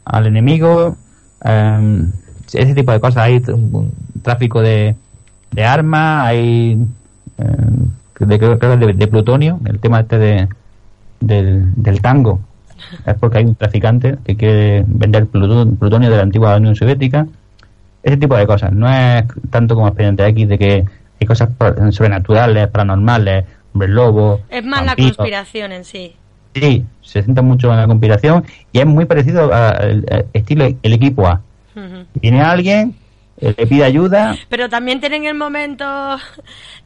al enemigo. eh, ese tipo de cosas, hay tráfico de, de armas, hay de, creo que de, de plutonio, el tema este de, del, del tango. Es porque hay un traficante que quiere vender pluton- plutonio de la antigua Unión Soviética. Ese tipo de cosas. No es tanto como Expediente X de que hay cosas sobrenaturales, paranormales, hombres lobos. Es más la conspiración en sí. Sí, se centra mucho en la conspiración y es muy parecido al estilo El Equipo A. Ujú. Viene alguien, eh, le pide ayuda, Pero también tienen el momento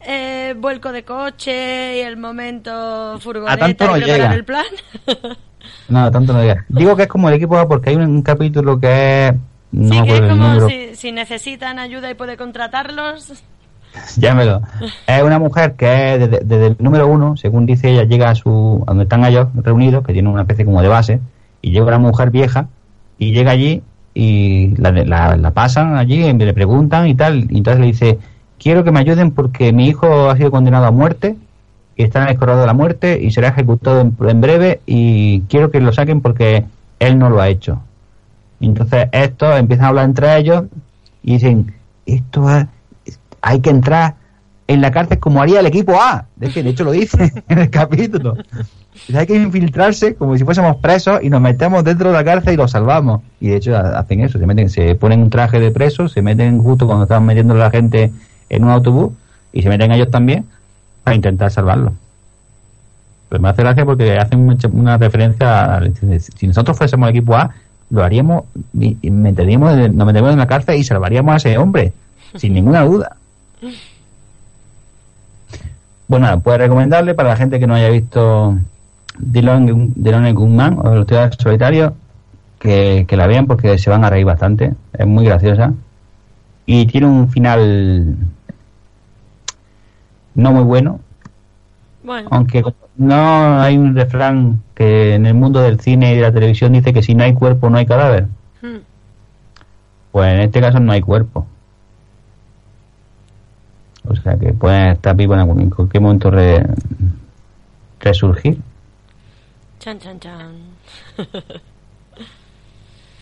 eh, vuelco de coche y el momento furgoneta tanto no llega. el plan. No, tanto no diga. Digo que es como el equipo A porque hay un, un capítulo que es. No sí, que es como si, si necesitan ayuda y puede contratarlos. Llámelo. Es una mujer que es desde, desde el número uno, según dice ella, llega a su. a donde están ellos reunidos, que tienen una especie como de base, y llega una mujer vieja, y llega allí, y la, la, la pasan allí, y le preguntan y tal, y entonces le dice: Quiero que me ayuden porque mi hijo ha sido condenado a muerte, y está en el corredor de la muerte, y será ejecutado en, en breve, y quiero que lo saquen porque él no lo ha hecho. Y entonces estos empiezan a hablar entre ellos y dicen, esto es- hay que entrar en la cárcel como haría el equipo A. De, hecho lo dice en el capítulo. Hay que infiltrarse como si fuésemos presos y nos metemos dentro de la cárcel y los salvamos. Y de hecho ha- hacen eso, se meten, se ponen un traje de presos, se meten justo cuando están metiendo a la gente en un autobús y se meten ellos también para intentar salvarlo. Pues me hace gracia porque hacen una referencia a, si nosotros fuésemos el equipo A, lo haríamos y, meteríamos, nos meteríamos en la cárcel y salvaríamos a ese hombre, sin ninguna duda. Bueno, nada, pues recomendable para la gente que no haya visto Dylan Dylan Gunman o los tíos solitarios que, que la vean porque se van a reír bastante. Es muy graciosa. Y tiene un final no muy bueno, Bueno, aunque no hay un refrán que en el mundo del cine y de la televisión dice que si no hay cuerpo no hay cadáver. hmm, Pues en este caso no hay cuerpo. O sea que pueden estar vivos en, algún- en cualquier momento re- resurgir. chan, chan, chan.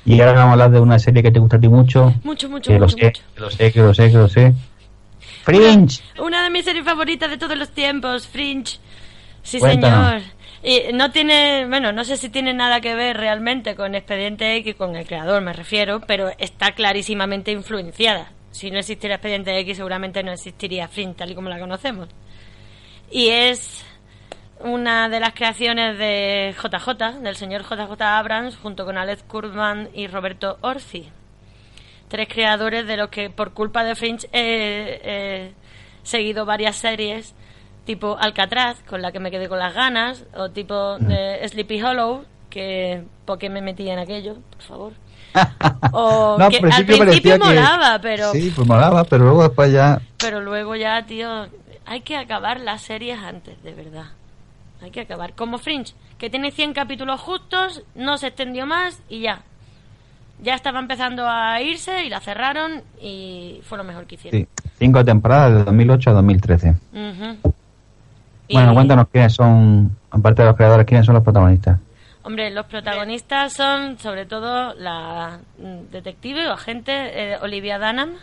Y ahora vamos a hablar de una serie que te gusta a ti mucho. Mucho, mucho, que lo mucho, sé, mucho. que lo sé, que lo sé, que lo sé. Fringe. Una de mis series favoritas de todos los tiempos, Fringe. Sí, Cuéntanos. señor. Y no tiene, bueno, no sé si tiene nada que ver realmente con Expediente X, con el creador me refiero, pero está clarísimamente influenciada. Si no existiera Expediente X, seguramente no existiría Fringe tal y como la conocemos. Y es una de las creaciones de JJ, del señor JJ Abrams, junto con Alex Kurtzman y Roberto Orci. Tres creadores de los que, por culpa de Fringe, he he seguido varias series, tipo Alcatraz, con la que me quedé con las ganas, o tipo de Sleepy Hollow, que porque me metí en aquello, por favor. O No, que al al principio principio parecía que- molaba, pero Sí, pues molaba, pero luego después ya... pero luego ya, tío, hay que acabar las series antes, de verdad. Hay que acabar. Como Fringe, que tiene 100 capítulos justos, no se extendió más y ya. Ya estaba empezando a irse y la cerraron y fue lo mejor que hicieron. Sí, cinco temporadas de 2008 a 2013. Ujú. Bueno, Y, cuéntanos quiénes son, aparte de los creadores, quiénes son los protagonistas. Hombre, los protagonistas son sobre todo la mm, detective o agente eh, Olivia Dunham.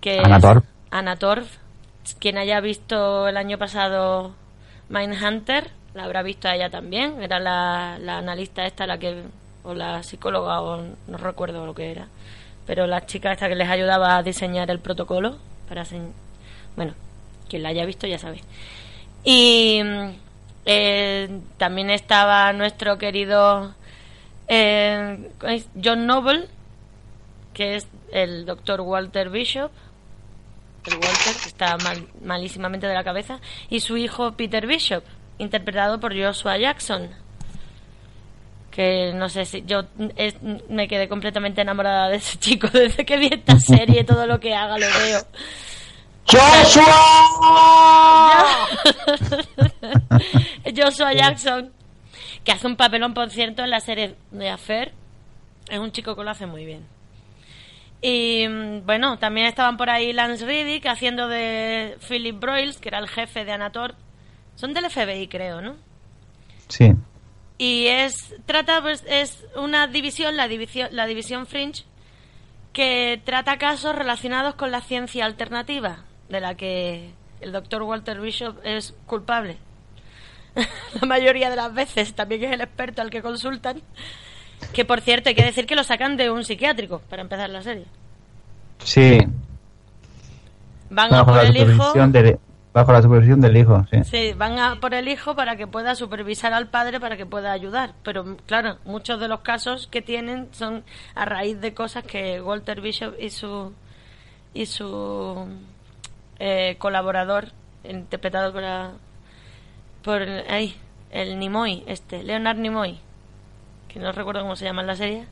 Que. Anna Torv. Quien haya visto el año pasado Mindhunter, la habrá visto a ella también. Era la, la analista esta, la que o la psicóloga, o no recuerdo lo que era. Pero la chica esta que les ayudaba a diseñar el protocolo para... Bueno, quien la haya visto ya sabe. Y mm, eh, también estaba nuestro querido eh. John Noble, que es el doctor Walter Bishop. El Walter, que está mal- malísimamente de la cabeza. Y su hijo Peter Bishop, interpretado por Joshua Jackson. Que no sé si yo es- me quedé completamente enamorada de ese chico desde que vi esta serie. Todo lo que haga lo veo. Joshua Jackson, que hace un papelón, por cierto, en la serie de Affair. Es un chico que lo hace muy bien. Y mm, bueno, también estaban por ahí Lance Riddick haciendo de Philip Broyles, que era el jefe de Anator. Son del FBI, creo, ¿no? Sí, Y es trata pues es una división, la división la división Fringe que trata casos relacionados con la ciencia alternativa, de la que el doctor Walter Bishop es culpable. la mayoría de las veces también es el experto al que consultan. Que por cierto, hay que decir que lo sacan de un psiquiátrico para empezar la serie. sí. Van a Bajo por la, el hijo. supervisión del, bajo la supervisión del hijo, sí. Sí, van a por el hijo para que pueda supervisar al padre para que pueda ayudar. Pero claro, muchos de los casos que tienen son a raíz de cosas que Walter Bishop y su y su eh, colaborador interpretado por la- por ay, el Nimoy, este Leonard Nimoy, que no recuerdo cómo se llama en la serie.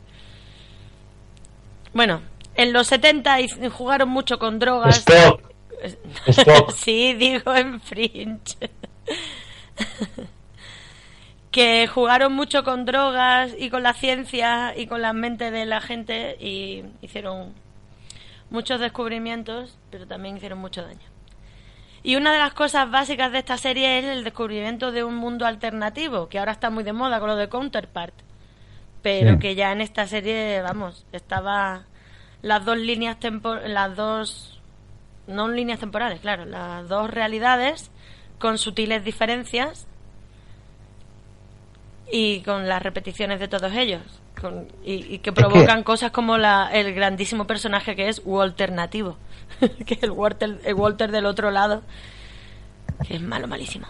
Bueno, en los 70 y- jugaron mucho con drogas. Stop. Stop. sí, digo en Fringe. que jugaron mucho con drogas y con la ciencia y con la mente de la gente y hicieron muchos descubrimientos, pero también hicieron mucho daño. Y una de las cosas básicas de esta serie es el descubrimiento de un mundo alternativo, que ahora está muy de moda con lo de Counterpart, pero Sí. que ya en esta serie, vamos, estaba las dos líneas tempo las dos no líneas temporales, claro, las dos realidades con sutiles diferencias y con las repeticiones de todos ellos con- y, y que que- provocan cosas como la, el grandísimo personaje que es Walter Nativo que es el Walter, el Walter del otro lado que es malo malísimo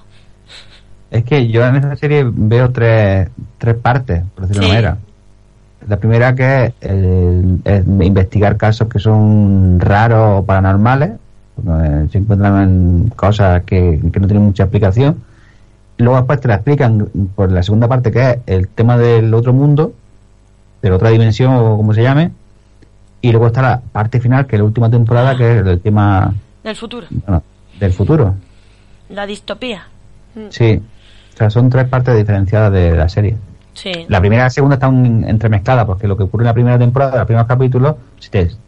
Es que yo en esta serie veo tres, tres partes, por decirlo de Sí. manera. La primera que es el- el investigar casos que son raros o paranormales, porque se encuentran cosas que, que no tienen mucha explicación. Luego después te la explican por la segunda parte que es el tema del otro mundo, de la otra dimensión o como se llame. Y luego está la parte final, que es la última temporada, que es el tema del futuro bueno, del futuro. la distopía Sí. O sea, son tres partes diferenciadas de la serie. sí La primera y la segunda están entremezcladas porque lo que ocurre en la primera temporada, los primeros capítulos,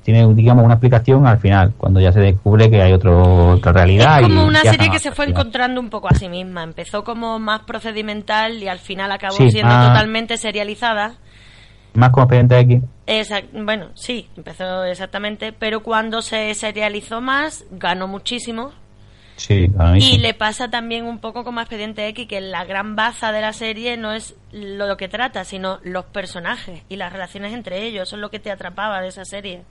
tiene, digamos, una explicación al final, cuando ya se descubre que hay otro, otra realidad. Es como y una serie que se fue encontrando un poco a sí misma. Empezó como más procedimental y al final acabó Sí, siendo más- totalmente serializada. Más como expediente X. Bueno, sí, empezó exactamente, pero cuando se serializó más, ganó muchísimo. Sí, Y le pasa también un poco como a Expediente X, que la gran baza de la serie no es lo que trata, sino los personajes y las relaciones entre ellos. Eso es lo que te atrapaba de esa serie.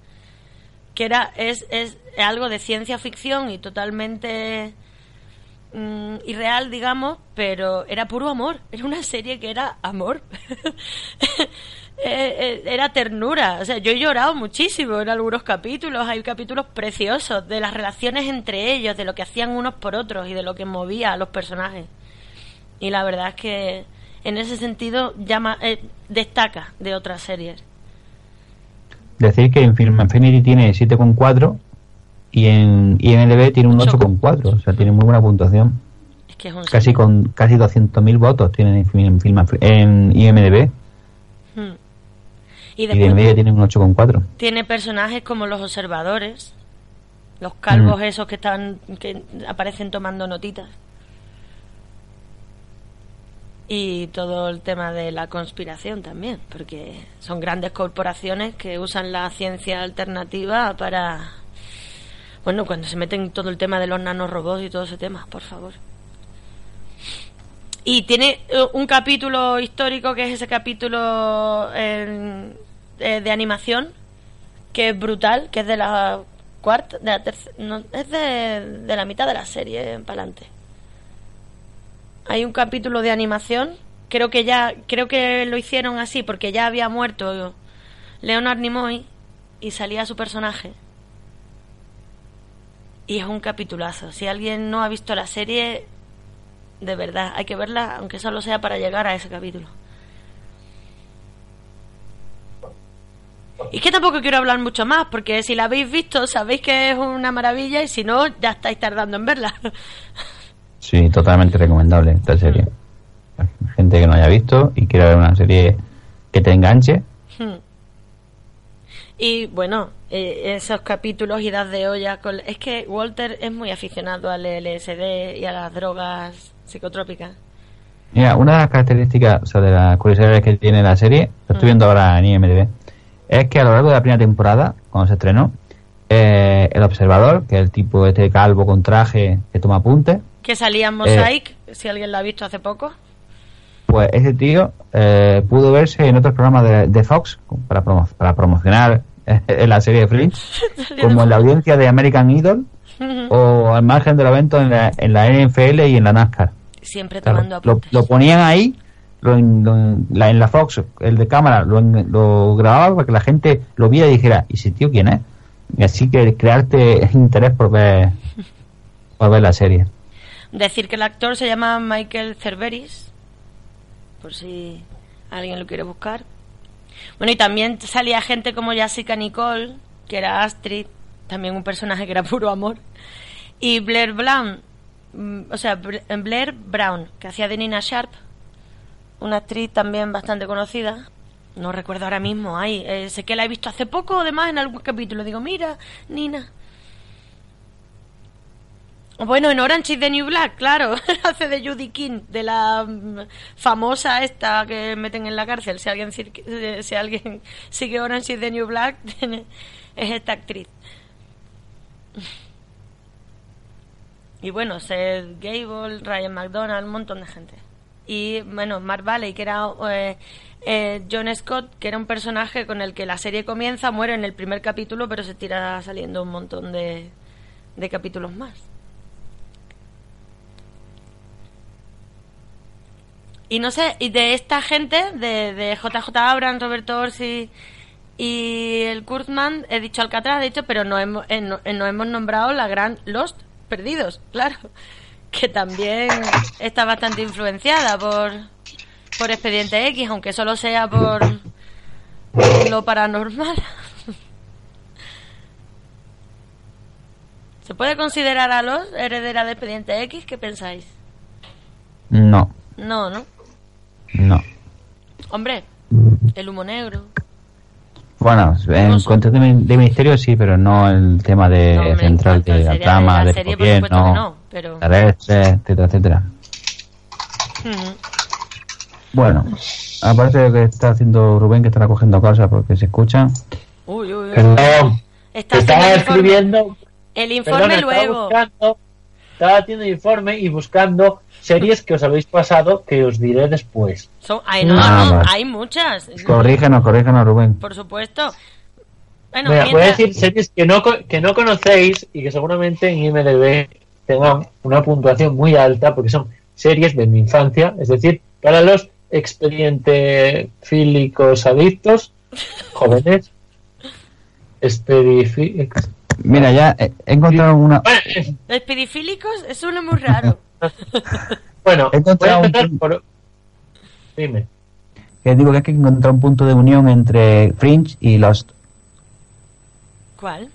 Que era, es, es algo de ciencia ficción y totalmente mm, irreal, digamos, pero era puro amor. Era una serie que era amor. Eh, eh, era ternura. O sea, yo he llorado muchísimo en algunos capítulos. Hay capítulos preciosos de las relaciones entre ellos, de lo que hacían unos por otros y de lo que movía a los personajes. Y la verdad es que en ese sentido llama, eh, destaca de otras series. Decir que en Film Affinity tiene 7,4 y en IMDb tiene un Ocho. 8,4. O sea, tiene muy buena puntuación. Es que es un Casi con casi 200.000 votos tienen en, Film, en IMDb. Y Y de después media tienen un 8,4. tiene personajes como los observadores, los calvos Mm. esos que están que aparecen tomando notitas. Y todo el tema de la conspiración también, porque son grandes corporaciones que usan la ciencia alternativa para bueno, cuando se meten en todo el tema de los nanorobots y todo ese tema, por favor. Y tiene eh, un capítulo histórico que es ese capítulo en- eh, de animación que es brutal, que es de la cuarta, de la tercera, no, es de, de la mitad de la serie para adelante. Hay un capítulo de animación, creo que ya, creo que lo hicieron así porque ya había muerto Leonard Nimoy y salía su personaje. Y es un capitulazo. Si alguien no ha visto la serie, de verdad, hay que verla, aunque solo sea para llegar a ese capítulo. Y es que tampoco quiero hablar mucho más, porque si la habéis visto, sabéis que es una maravilla, y si no, ya estáis tardando en verla. Sí, totalmente recomendable esta serie. Gente que no haya visto y quiera ver una serie que te enganche. Hmm. y bueno, eh, esos capítulos idas de olla. Con... Es que Walter es muy aficionado al LSD y a las drogas psicotrópicas. Mira, una de las características, o sea, de las curiosidades que tiene la serie, lo estoy viendo ahora en IMDb, es que a lo largo de la primera temporada, cuando se estrenó, eh, el observador, que es el tipo este calvo con traje que toma apuntes, Que salía en Mosaic, si alguien la ha visto hace poco. pues ese tío eh, pudo verse en otros programas de, de Fox para, promo- para promocionar eh, la serie de Fringe, como en la audiencia de American Idol o al margen de los eventos en la, en la NFL y en la NASCAR. Siempre tomando lo, apuntes. lo ponían ahí, lo en, lo la, en la Fox, el de cámara, lo, lo grababa para que la gente lo viera y dijera, ¿y ese tío quién es? Así que crearte interés por ver, por ver la serie. Decir que el actor se llama Michael Cerveris, por si alguien lo quiere buscar. Bueno, y también salía gente como Jessica Nicole, que era Astrid, también un personaje que era puro amor. Y Blair Brown, mm, o sea, Blair Brown, que hacía de Nina Sharp, una actriz también bastante conocida. No recuerdo ahora mismo, ay, eh, sé que la he visto hace poco, además, en algún capítulo. Digo, mira, Nina. Bueno, en Orange is the New Black, claro, hace de Judy King, de la mm, famosa esta que meten en la cárcel. Si alguien, eh, si alguien sigue Orange is the New Black, es esta actriz. Y bueno, Seth Gable, Ryan McDonald, un montón de gente. Y bueno, Mark Valley, que era eh, eh, John Scott, que era un personaje con el que la serie comienza, muere en el primer capítulo, pero se tira saliendo un montón de, de capítulos más. Y no sé, y de esta gente, de, de JJ Abrams, Roberto Orsi y el Kurtzman, he dicho Alcatraz, de hecho, pero no hemos, eh, no, eh, no hemos nombrado la gran Lost, Perdidos, claro, que también está bastante influenciada por, por Expediente X, aunque solo sea por lo paranormal. ¿Se puede considerar a Lost heredera de Expediente X? ¿Qué pensáis? No, No, ¿no? no. Hombre, el humo negro. Bueno, en cuanto de, de ministerio sí, pero no el tema de No, central de la serie- trama, la del por que gobierno, no, pero- etcétera, etcétera. Bueno, aparte de lo que está haciendo Rubén, que estará cogiendo cosas porque se escuchan. Uy, uy, uy. Perdón, estaba el escribiendo. El perdón, informe estaba luego. buscando, estaba haciendo informe y buscando series que os habéis pasado que os diré después. Son- ay, no, hay muchas. Corrígenos, corrígenos, Rubén. Por supuesto. Bueno, Mira, voy a decir series que no, que no conocéis y que seguramente en IMDB tengan una puntuación muy alta porque son series de mi infancia, es decir, para los expedientefílicos adictos, jóvenes, Mira, ya he he encontrado una. Espidifílicos es uno muy raro. Bueno, He voy a encontrado un por... Dime. Que digo que hay que encontrar un punto de unión entre Fringe y Lost. ¿Cuál?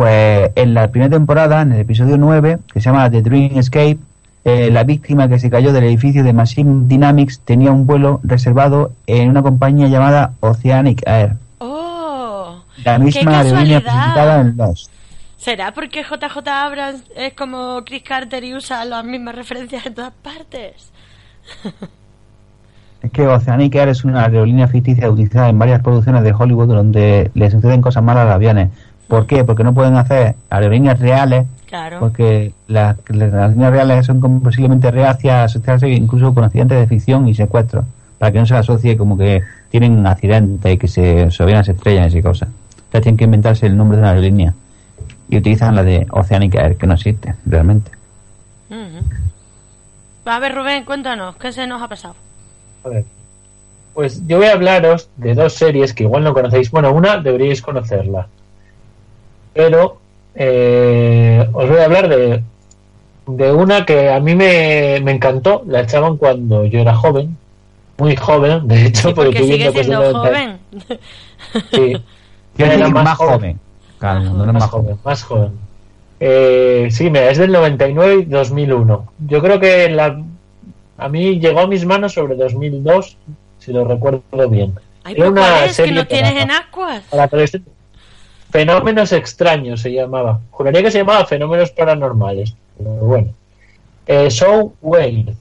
Pues en la primera temporada, en el episodio 9, que se llama The Dream Escape, eh, la víctima que se cayó del edificio de Machine Dynamics tenía un vuelo reservado en una compañía llamada Oceanic Air, ¡Oh! la ¡Qué misma aerolínea presentada en Lost. ¿Será porque JJ Abrams es como Chris Carter y usa las mismas referencias en todas partes? Es que Oceanic Air es una aerolínea ficticia utilizada en varias producciones de Hollywood donde le suceden cosas malas a los aviones. ¿Por qué? Porque no pueden hacer aerolíneas reales Claro. porque las, las aerolíneas reales son como posiblemente reacias a asociarse incluso con accidentes de ficción y secuestros, para que no se asocie como que tienen accidentes y que se, se estrellan y esas cosas. Entonces tienen que inventarse el nombre de una aerolínea y utilizan la de Oceanic Air, que no existe realmente. Ujú. A ver, Rubén, cuéntanos, ¿qué se nos ha pasado? A ver. Pues yo voy a hablaros de dos series que igual no conocéis. Bueno, una deberíais conocerla. Pero eh, os voy a hablar de, de una que a mí me, me encantó. La echaban cuando yo era joven. Muy joven, de hecho, Sí, porque sigue que siendo del 90. joven. Sí. Yo Era era más más, joven. joven. Claro, no eres más más joven. joven, más joven. Eh, sí, mira, es del 99 y 2001. Yo creo que la, a mí llegó a mis manos sobre 2002, si lo recuerdo bien. Ay, Era una ¿cuál es? ¿Que serie no tienes para- en Aquas? para adolescentes. Fenómenos extraños se llamaba. Juraría que se llamaba Fenómenos Paranormales. Pero bueno. Eh, Show Whale.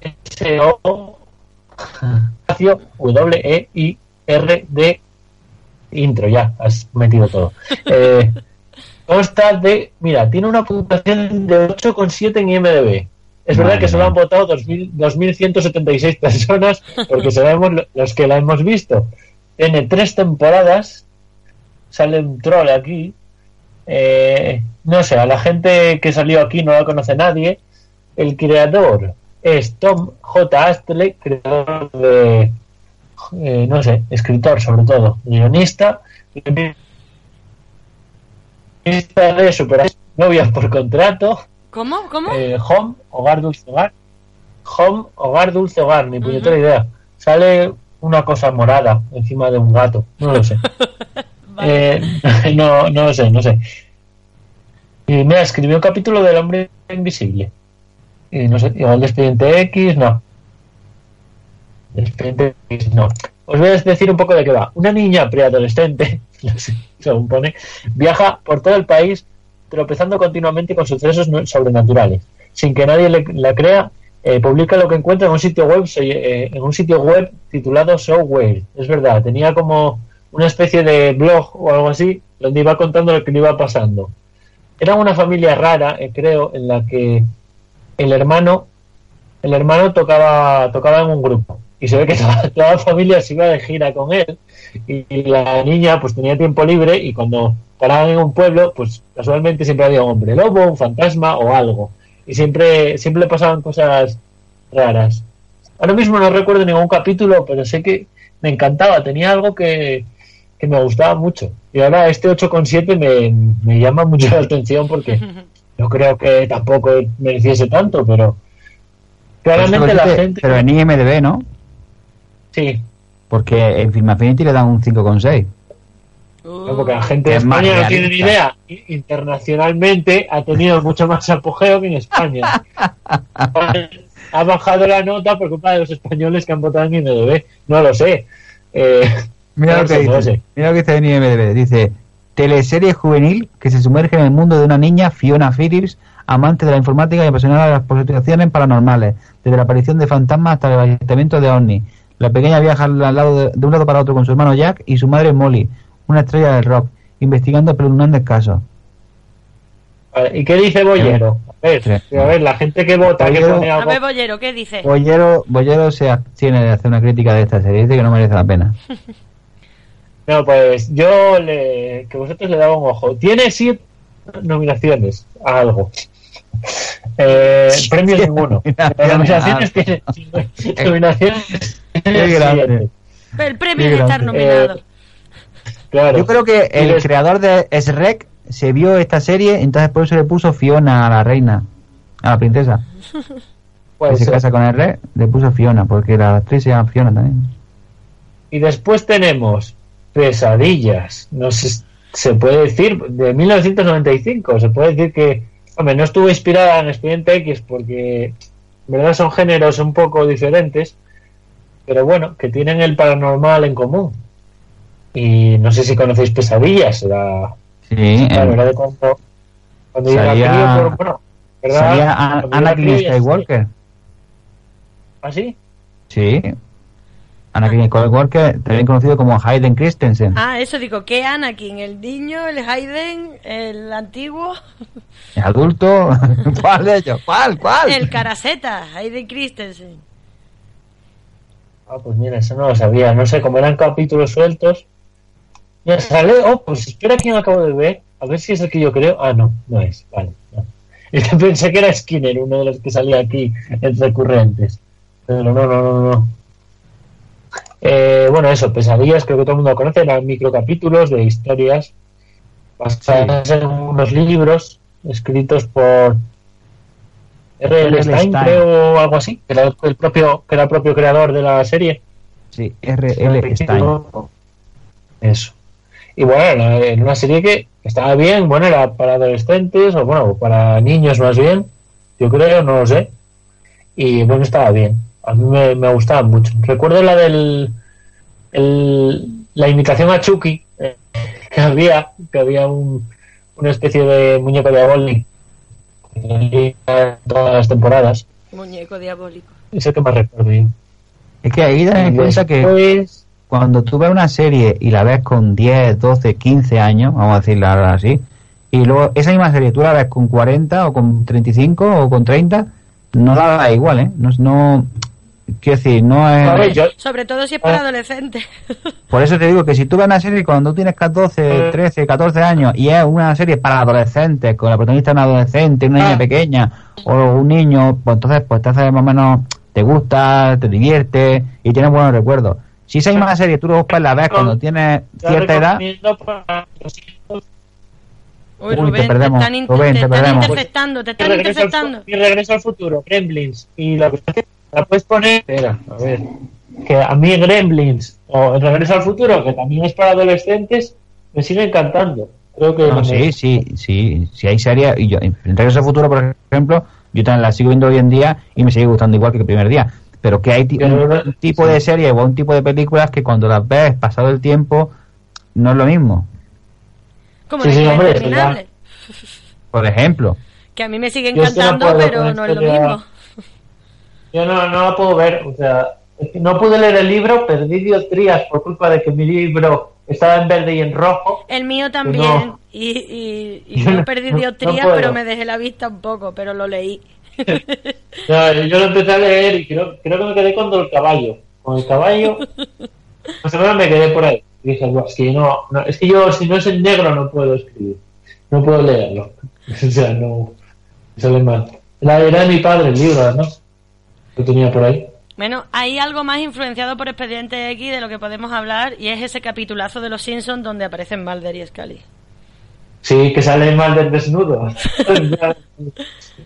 S-O W-E-I-R-D intro, ya, has metido todo. Eh, consta de, mira, tiene una puntuación de 8,7 en IMDB. Es verdad Madre que solo han votado 2.000 2.176 personas, porque sabemos lo- los que la hemos visto. Tiene tres temporadas, sale un troll aquí. Eh, no sé, a la gente que salió aquí no la conoce nadie. El creador es Tom J. Astley, creador de, eh, no sé, escritor sobre todo, guionista, guionista de Super Novias por contrato, ¿Cómo? ¿Cómo? eh, Home, Hogar Dulce Hogar, Home, Hogar Dulce Hogar, ni puñetera idea. Sale una cosa morada encima de un gato, no lo sé. Eh, no, no sé, no sé. Y mira, escribió un capítulo del hombre invisible. Y no sé, igual de Expediente X, no. De Expediente X, no. Os voy a decir un poco de qué va. Una niña preadolescente, no sé, según pone, viaja por todo el país tropezando continuamente con sucesos sobrenaturales. Sin que nadie le- la crea, eh, publica lo que encuentra en un sitio web eh, en un sitio web titulado Showware. Es verdad, tenía como una especie de blog o algo así donde iba contando lo que le iba pasando. Era una familia rara, eh, creo, en la que el hermano el hermano tocaba tocaba en un grupo y se ve que toda, la familia se iba de gira con él y, y la niña pues tenía tiempo libre y cuando paraban en un pueblo pues casualmente siempre había un hombre lobo, un fantasma o algo y siempre siempre pasaban cosas raras. Ahora mismo no recuerdo ningún capítulo, pero sé que me encantaba, tenía algo que, que me gustaba mucho. Y ahora este 8,7 me, me llama mucho la atención porque yo creo que tampoco mereciese tanto, pero claramente la gente... Pero en IMDB, ¿no? Sí, Porque en Film Affinity le dan un 5,6. no, porque la gente de es España no tiene ni idea. Internacionalmente ha tenido mucho más apogeo que en España. ha bajado la nota por culpa de los españoles que han votado en IMDB. No lo sé. Eh, Mira lo que dice. Mira lo que dice en IMDb. Dice, teleserie juvenil que se sumerge en el mundo de una niña, Fiona Phillips, amante de la informática y apasionada de las posiciones paranormales, desde la aparición de fantasmas hasta el avistamiento de ovnis. La pequeña viaja al lado de, de un lado para otro con su hermano Jack y su madre Molly, una estrella del rock, investigando espeluznantes casos. Vale, ¿Y qué dice Bollero? A ver, Sí. a ver, la gente que vota, que pone A algo. ver, Bollero, ¿qué dice? Bollero, Bollero se abstiene de hacer una crítica de esta serie, dice que no merece la pena. No, pues yo le, que vosotros le daba un ojo. Tiene siete nominaciones a algo. Eh, premios ninguno. Nominaciones tiene nominaciones Qué grande. El premio de estar nominado. Eh, claro. Yo creo que el creador de Shrek se vio esta serie, entonces por eso le puso Fiona a la reina, a la princesa. puede que se casa con el rey, le puso Fiona, porque la actriz se llama Fiona también. Y después tenemos Pesadillas. No sé, se puede decir, de 1995. Se puede decir que, hombre, no estuvo inspirada en Expediente X porque, en verdad, son géneros un poco diferentes. Pero bueno, que tienen el paranormal en común. Y no sé si conocéis Pesadillas. La, Sí, la eh, verdad de cuando, cuando Salía- pero bueno, ¿verdad? salía Anakin Skywalker. ¿Ah, sí? Sí. Anakin Skywalker, también conocido como Hayden Christensen. Ah, eso digo, ¿qué Anakin? ¿El niño, el Hayden, el antiguo? ¿Es adulto? ¿Cuál de ellos? ¿Cuál? ¿Cuál? El Caraceta, Hayden Christensen. Ah, pues mira, eso no lo sabía. No sé, como eran capítulos sueltos. Ya sale. Oh, pues espera que me acabo de ver. A ver si es el que yo creo. Ah, no, no es. Vale. no. Es que pensé que era Skinner, uno de los que salía aquí en recurrentes. Pero no, no, no, no. Eh, bueno, eso, pesadillas, creo que todo el mundo conoce. Eran microcapítulos de historias basadas en unos libros escritos por R.L. Stein, Stein. creo, o algo así, que era el propio, que era el propio creador de la serie. Sí, R.L. Stein. Eso. Y bueno, era una serie que estaba bien, bueno, era para adolescentes, o bueno, para niños más bien, yo creo, no lo sé. Y bueno, estaba bien. A mí me, me gustaba mucho. Recuerdo la del. el- la imitación a Chucky, eh, que había, que había un, una especie de muñeco diabólico en todas las temporadas. Muñeco diabólico. Es el que más recuerdo yo. Es que ahí en Y cuenta que cuando tú ves una serie y la ves con 10, 12, 15 años, vamos a decirlo ahora así, y luego esa misma serie tú la ves con 40 o con 35 o con 30, no la da igual, ¿eh? No, no quiero decir, no es... A ver, yo- Sobre todo si es para adolescentes. Por eso te digo que si tú ves una serie cuando tú tienes 14, 13, 14 años y es una serie para adolescentes, con la protagonista una adolescente, una niña Ah. pequeña o un niño, pues entonces pues te hace más o menos, te gusta, te divierte y tienes buenos recuerdos. Si esa misma serie tú después la ves cuando tienes cierta edad, Uy, te Rubén, te, perdemos, están, in- Rubén, te te están perdemos. interceptando, te Mi están regreso, al, mi regreso al futuro, Gremlins. Y la, la puedes poner. Espera, a ver. Que a mí Gremlins o El regreso al futuro, que también es para adolescentes, me sigue encantando. Creo que. no, me- sí, sí, sí, si hay series, y yo, en Regreso al Futuro, por ejemplo, yo también la sigo viendo hoy en día y me sigue gustando igual que el primer día. Pero que hay un, tipo de serie o un tipo de películas que cuando las ves pasado el tiempo no es lo mismo. Como Sí, sí, hombre. Por ejemplo, Que a mí me sigue encantando, pero no es lo mismo. Yo no, no la puedo ver. O sea, no pude leer el libro, perdí dioptrías por culpa de que mi libro estaba en verde y en rojo. El mío también. No. Y, y, y Yo no perdí dioptrías, no pero me dejé la vista un poco, pero lo leí. No, yo lo empecé a leer y creo, creo que me quedé con el caballo. Con el caballo, más o menos me quedé por ahí. Y dije, "Buah, es que, no, no- es que yo, si no es en negro, no puedo escribir. No puedo leerlo. O sea, no. Sale mal. La era de mi padre, el libro, ¿no? Lo tenía por ahí. Bueno, hay algo más influenciado por Expediente X de lo que podemos hablar y es ese capitulazo de Los Simpsons donde aparecen Mulder y Scully. Sí, que sale mal del desnudo.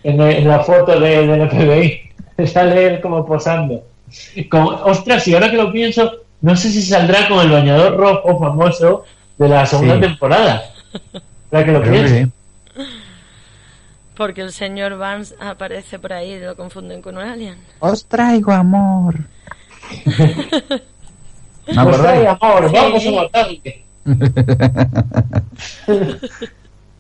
en, en la foto de, del FBI. Sale él como posando. Como, ostras, y ahora que lo pienso, no sé si saldrá con el bañador rojo famoso de la segunda Sí. temporada. Ahora que lo que pienso. sí. Porque el señor Vance aparece por ahí y lo confunden con un alien. Os traigo amor. ¿No acordáis? ay, amor, Sí. vamos a matarle.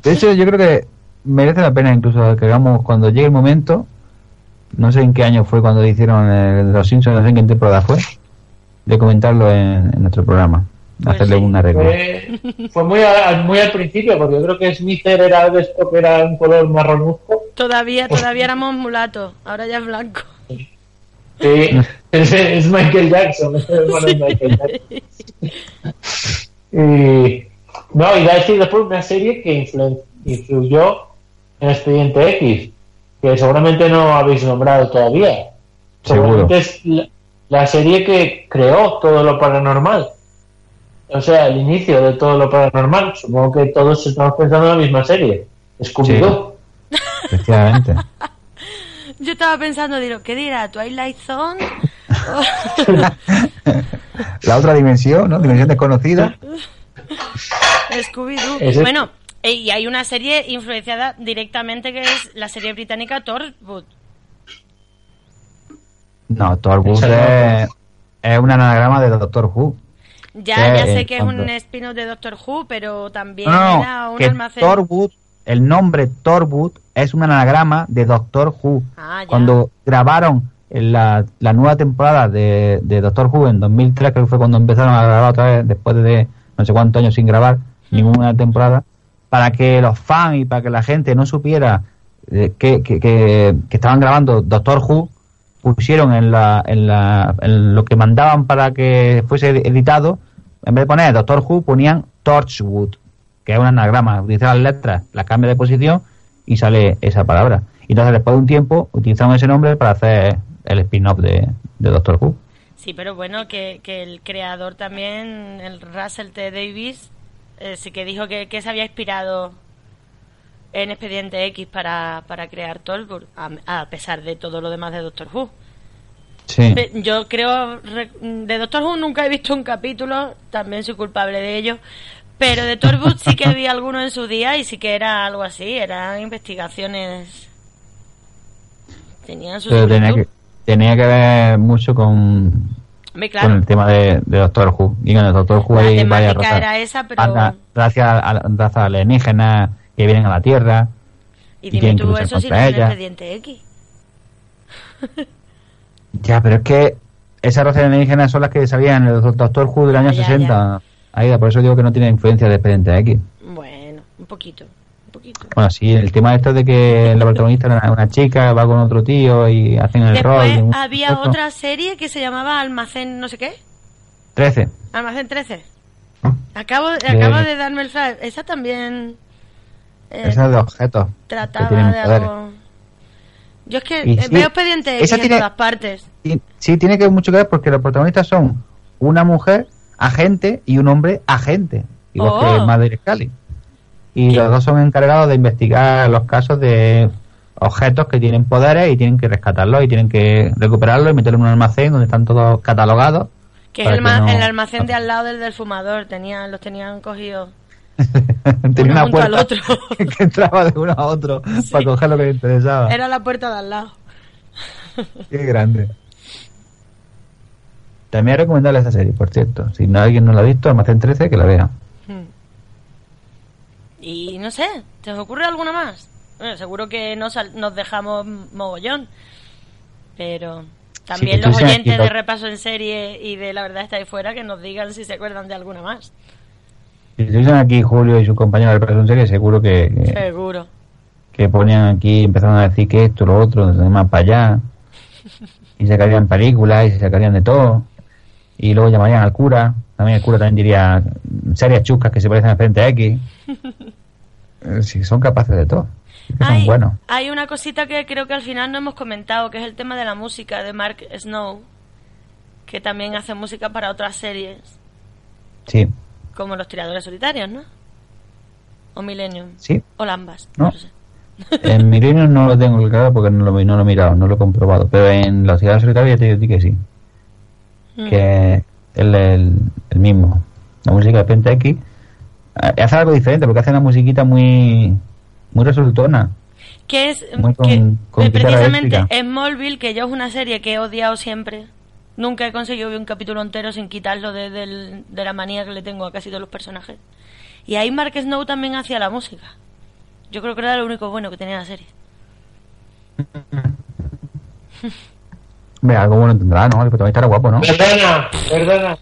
De hecho, yo creo que merece la pena incluso que hagamos cuando llegue el momento, no sé en qué año fue cuando hicieron el- Los Simpsons, no sé en qué temporada fue, de comentarlo en, en nuestro programa, Pues hacerle sí. una regla. Fue, fue muy, a- muy al principio, porque yo creo que Smither era de esto que era un color marronuzco. Todavía, todavía éramos mulatos, ahora ya es blanco. Sí, es, es Michael Jackson, hermano de Michael Jackson. Y, no, iba a decir después una serie que influyó en Expediente X, que seguramente no habéis nombrado todavía. Seguro. Seguramente es la, la serie que creó todo lo paranormal. O sea, el inicio de todo lo paranormal. Supongo que todos estamos pensando en la misma serie. Scooby-Doo. Efectivamente. Yo estaba pensando, digo, ¿qué dirá? ¿Twilight Zone? La otra dimensión, ¿no? Dimensión desconocida. Scooby-Doo. Bueno, eh, y hay una serie influenciada directamente que es la serie británica Torchwood. No, no. es, es un anagrama de Doctor Who. Ya, Eh, ya sé que es un spin-off de Doctor Who, pero también No, era un que almacén. Torwood, el nombre Torwood es un anagrama de Doctor Who. Ah, ya. Cuando grabaron la, la nueva temporada de, de Doctor Who en 2003, creo que fue cuando empezaron a grabar otra vez, después de no sé cuántos años sin grabar ninguna temporada, para que los fans y para que la gente no supiera eh, que, que, que- que estaban grabando Doctor Who, pusieron en, la, en, la, en lo que mandaban para que fuese editado, en vez de poner Doctor Who, ponían Torchwood, que es un anagrama. Utilizan las letras, las cambia de posición y sale esa palabra. Y entonces, después de un tiempo, utilizaron ese nombre para hacer el spin-off de, Doctor Who. Sí, pero bueno, que, que el creador también, el Russell T. Davis, eh, sí que dijo que, se había inspirado en Expediente X para, para crear Torchwood, a, a pesar de todo lo demás de Doctor Who. Sí. Yo creo, re- de Doctor Who nunca he visto un capítulo, también soy culpable de ello, pero de Torchwood sí que vi alguno en su día y sí que era algo así, eran investigaciones. Tenían su Pero tenía que, tenía que ver mucho con, claro. con el tema de, de Doctor Who. Y en el Doctor Who La hay varias razas. era esa, pero- Anda- Gracias a a razas alienígenas que vienen a la Tierra. Y y dime tú eso si no es expediente X. Ya, pero es que esas razas alienígenas son las que sabían el Doctor Who del año Ya, ya. 60. Ahí, por eso digo que no tiene influencia de Expediente X. Bueno, un poquito, un poquito. Bueno, sí, el tema esto de que la protagonista era una chica, va con otro tío y hacen el rol. Después de un- había otra serie que se llamaba Almacén no sé qué. 13. Almacén 13. Acabo, acabo De- darme el flash. Esa también eh, Esa es de objetos. trataba de algo... Yo es que Y eh, sí, veo expediente X esa en todas partes. Y- sí, tiene que mucho que ver porque los protagonistas son una mujer agente y un hombre agente, igual Oh. que Mother Scully. Y los dos son encargados de investigar los casos de objetos que tienen poderes y tienen que rescatarlos y tienen que recuperarlos y meterlos en un almacén donde están todos catalogados. Que es el, no- el almacén de al lado del del fumador. Tenían, los tenían cogidos. Tenía una puerta otro. que entraba de uno a otro para coger lo que le interesaba. Era la puerta de al lado. Qué grande. También recomendable esta serie, por cierto. Si no alguien no la ha visto, Almacén 13, que la vea. Hmm. Y no sé, ¿te os ocurre alguna más? Bueno, seguro que nos, nos dejamos mogollón. Pero también los oyentes aquí de repaso en serie y de la verdad está ahí fuera que nos digan si se acuerdan de alguna más. Si estuviesen aquí Julio y su compañero de repaso en serie, seguro que, que, Seguro. que ponían aquí, empezaron a decir que esto, lo otro, más para allá. Y sacarían películas y se sacarían de todo. Y luego llamarían al cura. También el cura también diría series chuscas que se parecen a Frente X. Eh, Sí, son capaces de todo. Es que son buenos. hay una cosita que creo que al final no hemos comentado, que es el tema de la música de Mark Snow, que también hace música para otras series, Sí, como Los Tiradores Solitarios, ¿no? O Millennium. sí. O Lambas. No. no sé. En Milenio no lo tengo claro porque no lo, no lo he mirado, no lo he comprobado. Pero en la ciudad solitaria ya te digo que sí. Mm. Que es el, el, el mismo. La música de Penta X eh, hace algo diferente porque hace una musiquita muy muy resultona. que es Muy con- que con eh, precisamente. Smallville que yo es una serie que he odiado siempre nunca he conseguido ver un capítulo entero sin quitarlo de, del- de la manía que le tengo a casi todos los personajes y ahí Mark Snow también hacía la música yo creo que era lo único bueno que tenía la serie Hombre, algo bueno tendrá, ¿no? El protagonista era guapo, ¿no? Perdona, perdona.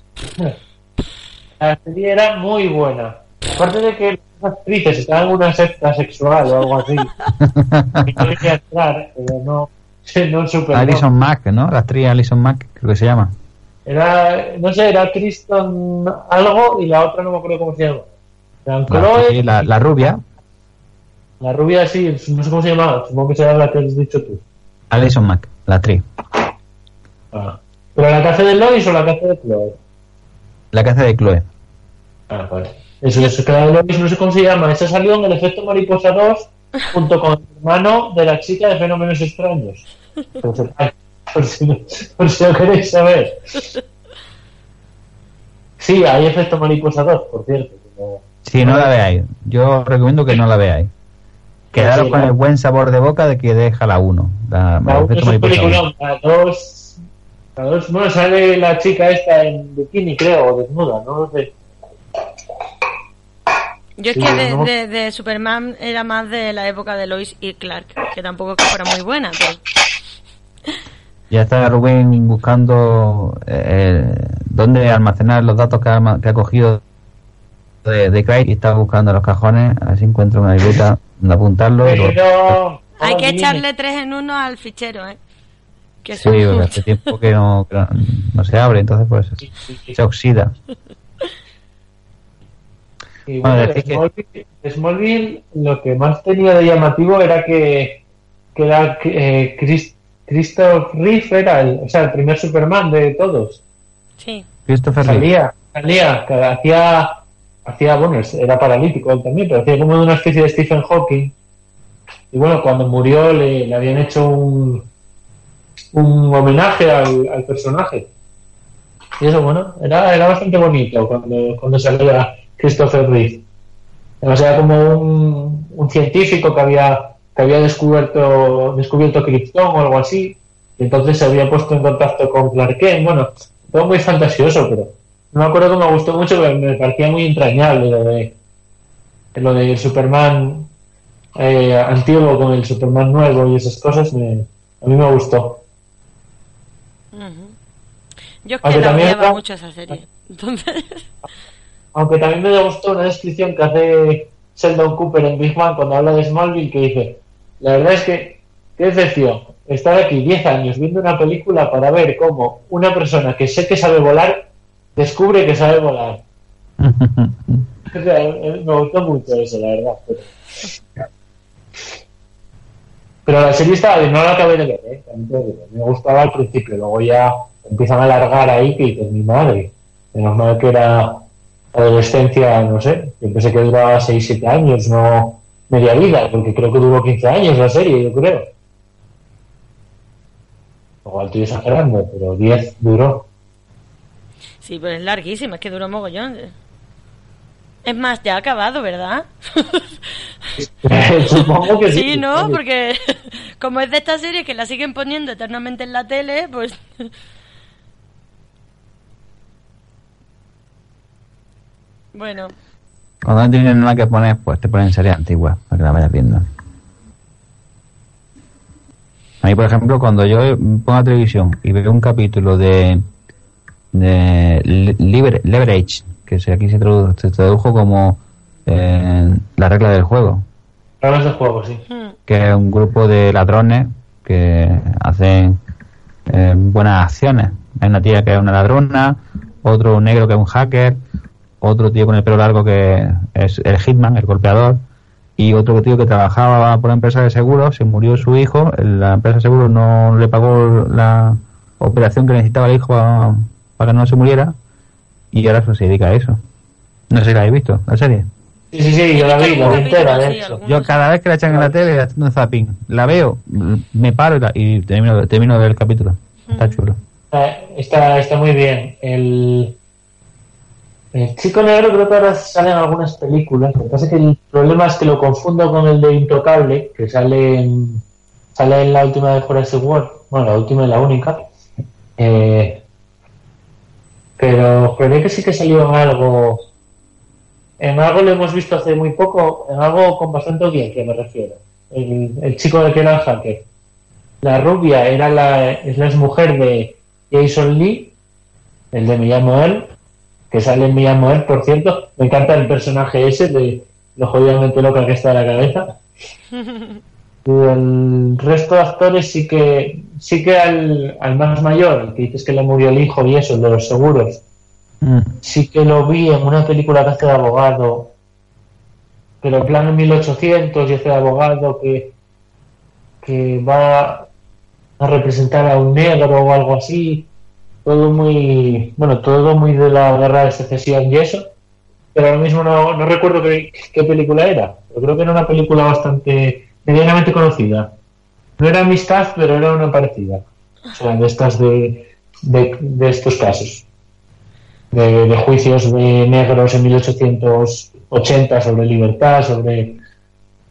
La serie era muy buena. Aparte de que las actrices estaban en una secta sexual o algo así. Y no quería entrar, pero no, no. Alison Mack, ¿no? La actriz Alison Mack, creo que se llama. Era, no sé, era Tristan algo y la otra no me acuerdo cómo se llama. La, Chloe sí, la, la rubia. La rubia sí, no sé cómo se llama, supongo que será la que has dicho tú. Alison Mack, la actriz. Ah. ¿Pero la hace de Lois o la hace de Chloe? La hace de Chloe. Ah, vale. Eso, eso que la de Lois no sé cómo se llama. Esa salió en el efecto Mariposa 2 junto con el hermano de la chica de Fenómenos Extraños. Por si, por si, si lo queréis saber. Sí, hay efecto Mariposa 2, por cierto. Sí, no la veáis. Yo os recomiendo que no la veáis. Quedaros Sí, con el buen sabor de boca de que deja la 1. La, La el uno efecto es un mariposa uno. peliculón, la dos, la dos, bueno, sale la chica esta en bikini, creo, o desnuda, no lo sé. Yo es Sí, que de, ¿no? de- de Superman era más de la época de Lois y Clark, que tampoco es que fuera muy buena, pero Ya está Rubén buscando eh, dónde almacenar los datos que ha, que ha cogido de, de Craig y está buscando los cajones, a ver si encuentra una libreta donde apuntarlo. Pero, hay que echarle tres en uno al fichero, ¿eh? Que Sí, porque hace tiempo que no, que no, no se abre, entonces pues se oxida. Y Bueno, que- Smallville, lo que más tenía de llamativo era que, que era eh, Chris- Christoph Reeve era el, o sea, el primer Superman de todos. Sí. Christopher. Salía, salía, que hacía, hacía, bueno, era paralítico él también, pero hacía como de una especie de Stephen Hawking. Y bueno, cuando murió le, le habían hecho un, un homenaje al, al personaje. Y eso, bueno, era, era bastante bonito cuando, cuando salía Christopher Reeve. Además era como un, un científico que había, que había descubierto, descubierto Krypton o algo así. Y entonces se había puesto en contacto con Clark Kent. Bueno, todo muy fantasioso, pero no me acuerdo que me gustó mucho, pero me parecía muy entrañable lo de lo de Superman eh, antiguo con el Superman nuevo y esas cosas. Me, a mí me gustó. Yo es que Aunque la también mucho esa serie. Entonces, Aunque también me gustó una descripción que hace Sheldon Cooper en Big Bang cuando habla de Smallville que dice, la verdad es que, qué decepción, estar aquí 10 años viendo una película para ver cómo una persona que sé que sabe volar descubre que sabe volar. O sea, eh, me gustó mucho eso, la verdad. Pero, pero la serie estaba bien, no la acabé de ver, ¿eh? Me gustaba al principio, luego ya empiezan a alargar ahí que dices, mi madre. Menos mal que era adolescencia, no sé, yo pensé que duraba 6-7 años, no media vida, porque creo que duró 15 años la serie, yo creo. Igual estoy exagerando, pero 10 duró. sí, pero es larguísima, es que duró mogollón. Es más, ya ha acabado, ¿verdad? Supongo que sí. Sí, ¿no? Porque como es de esta serie que la siguen poniendo eternamente en la tele, pues... Bueno, Cuando no tienes nada que poner, pues te ponen series antiguas para que la vayas viendo. A mí, por ejemplo, cuando yo pongo la televisión y veo un capítulo de, de Liber- Leverage, que se- aquí se tradujo, se tradujo como eh, la regla del juego, Hablas de juego, sí. que es un grupo de ladrones que hacen eh, buenas acciones. Hay una tía que es una ladrona, otro negro que es un hacker, otro tío con el pelo largo que es el hitman, el golpeador, y otro tío que trabajaba por una empresa de seguros, se murió su hijo, la empresa de seguros no le pagó la operación que necesitaba el hijo a- para que no se muriera, y ahora se dedica a eso. No sé si la habéis visto, la serie. Sí, sí, sí, yo la vi, la vi entera, de hecho. Yo cada vez que la echan en la tele haciendo zapping, la veo, me paro y, la- y termino, termino de ver el capítulo. Está chulo. Está, está, está muy bien. El, el chico negro creo que ahora sale en algunas películas. Lo que pasa es que el problema es que lo confundo con el de Intocable, que sale en, sale en la última de Forest World. Bueno, la última y la única. Eh, pero creo que sí que salió en algo. En algo lo hemos visto hace muy poco, en algo con bastante audiencia, me refiero. El, chico de que era hacker. La rubia era la, es la mujer de Jason Lee, el de Me llamo él, que sale llamo él, por cierto. Me encanta el personaje ese de lo jodidamente loca que está de la cabeza. Y el resto de actores sí que sí que al, al más mayor, el que dices que le murió el hijo y eso, el de los seguros, Mm. sí que lo vi en una película que hace de abogado pero en plan en 1800 y hace de abogado que, que va a representar a un negro o algo así. Todo muy, bueno, todo muy de la guerra de secesión y eso. Pero ahora mismo no, no recuerdo qué, qué película era. Pero creo que era una película bastante medianamente conocida. No era amistad, pero era una parecida. O sea, de estas de, de, de estos casos. De, de juicios de negros en 1880 sobre libertad, sobre,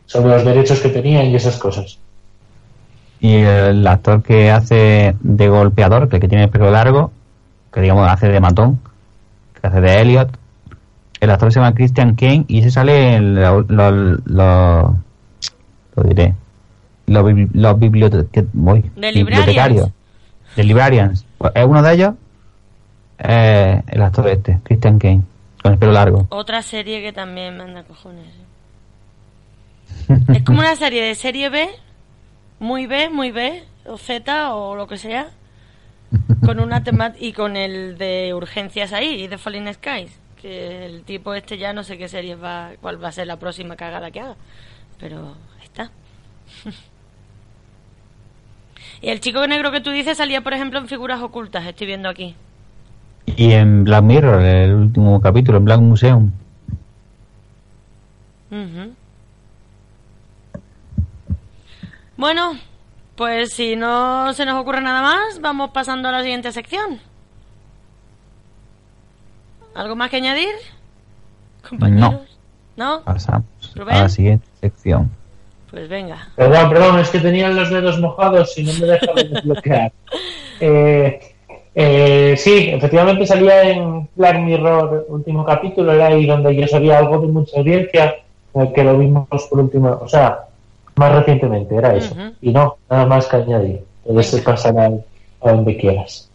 sobre los derechos que tenían y esas cosas. Y el actor que hace de golpeador, que, que tiene el pelo largo, que digamos hace de matón, que hace de Elliot, el actor se llama Christian Kane y se sale en lo, lo, lo, lo diré, los, los bibliote- que- voy, De bibliotecarios, de Librarians. Pues es uno de ellos, eh, el actor este, Christian Kane, con el pelo largo. Otra serie que también manda cojones. ¿eh? es como una serie de serie B, muy B, muy B, o Z o lo que sea, con una temática y con el de urgencias ahí, y de Falling Skies, que el tipo este ya no sé qué serie va, cuál va a ser la próxima cagada que haga, pero ahí está. y el chico negro que tú dices salía, por ejemplo, en figuras ocultas, estoy viendo aquí. Y en Black Mirror, el último capítulo, en Black Museum. Ujú. Bueno, pues si no se nos ocurre nada más, vamos pasando a la siguiente sección. ¿Algo más que añadir? Compañeros. ¿No? Pasamos Rubén. a la siguiente sección. Pues venga. Perdón, perdón, es que tenían los dedos mojados y no me dejaban desbloquear. Eh, eh, sí, efectivamente salía en Black Mirror, último capítulo, era ahí donde yo sabía algo de mucha audiencia, eh, que lo vimos por última, o sea, más recientemente, era eso. Y no, nada más que añadir. Puedes pasar a, a donde quieras.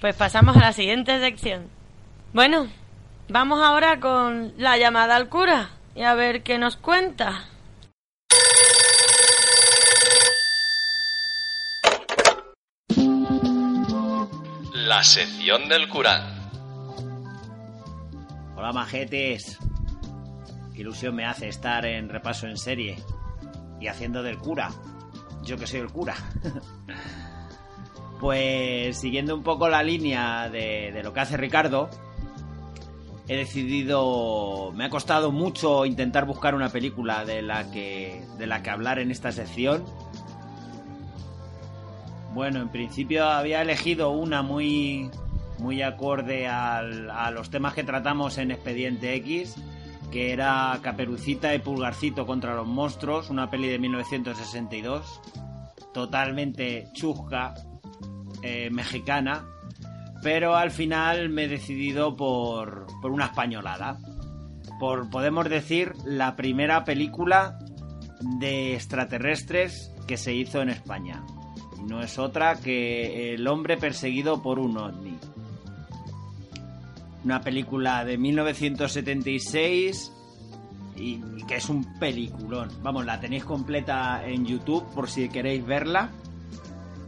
Pues pasamos a la siguiente sección. Bueno, vamos ahora con la llamada al cura y a ver qué nos cuenta. La sección del cura. Hola majetes. Qué ilusión me hace estar en repaso en serie y haciendo del cura. Yo que soy el cura. pues siguiendo un poco la línea de, lo que hace Ricardo, he decidido. Me ha costado mucho intentar buscar una película de la que. de la que hablar en esta sección. Bueno, en principio había elegido una muy. muy acorde a los temas que tratamos en Expediente X, que era Caperucita y Pulgarcito contra los monstruos, una peli de 1962, totalmente chusca, eh, mexicana, pero al final me he decidido por, por una españolada. Por, podemos decir, la primera película de extraterrestres que se hizo en España. No es otra que El hombre perseguido por un ovni. Una película de 1976 y, que es un peliculón. Vamos, la tenéis completa en YouTube por si queréis verla.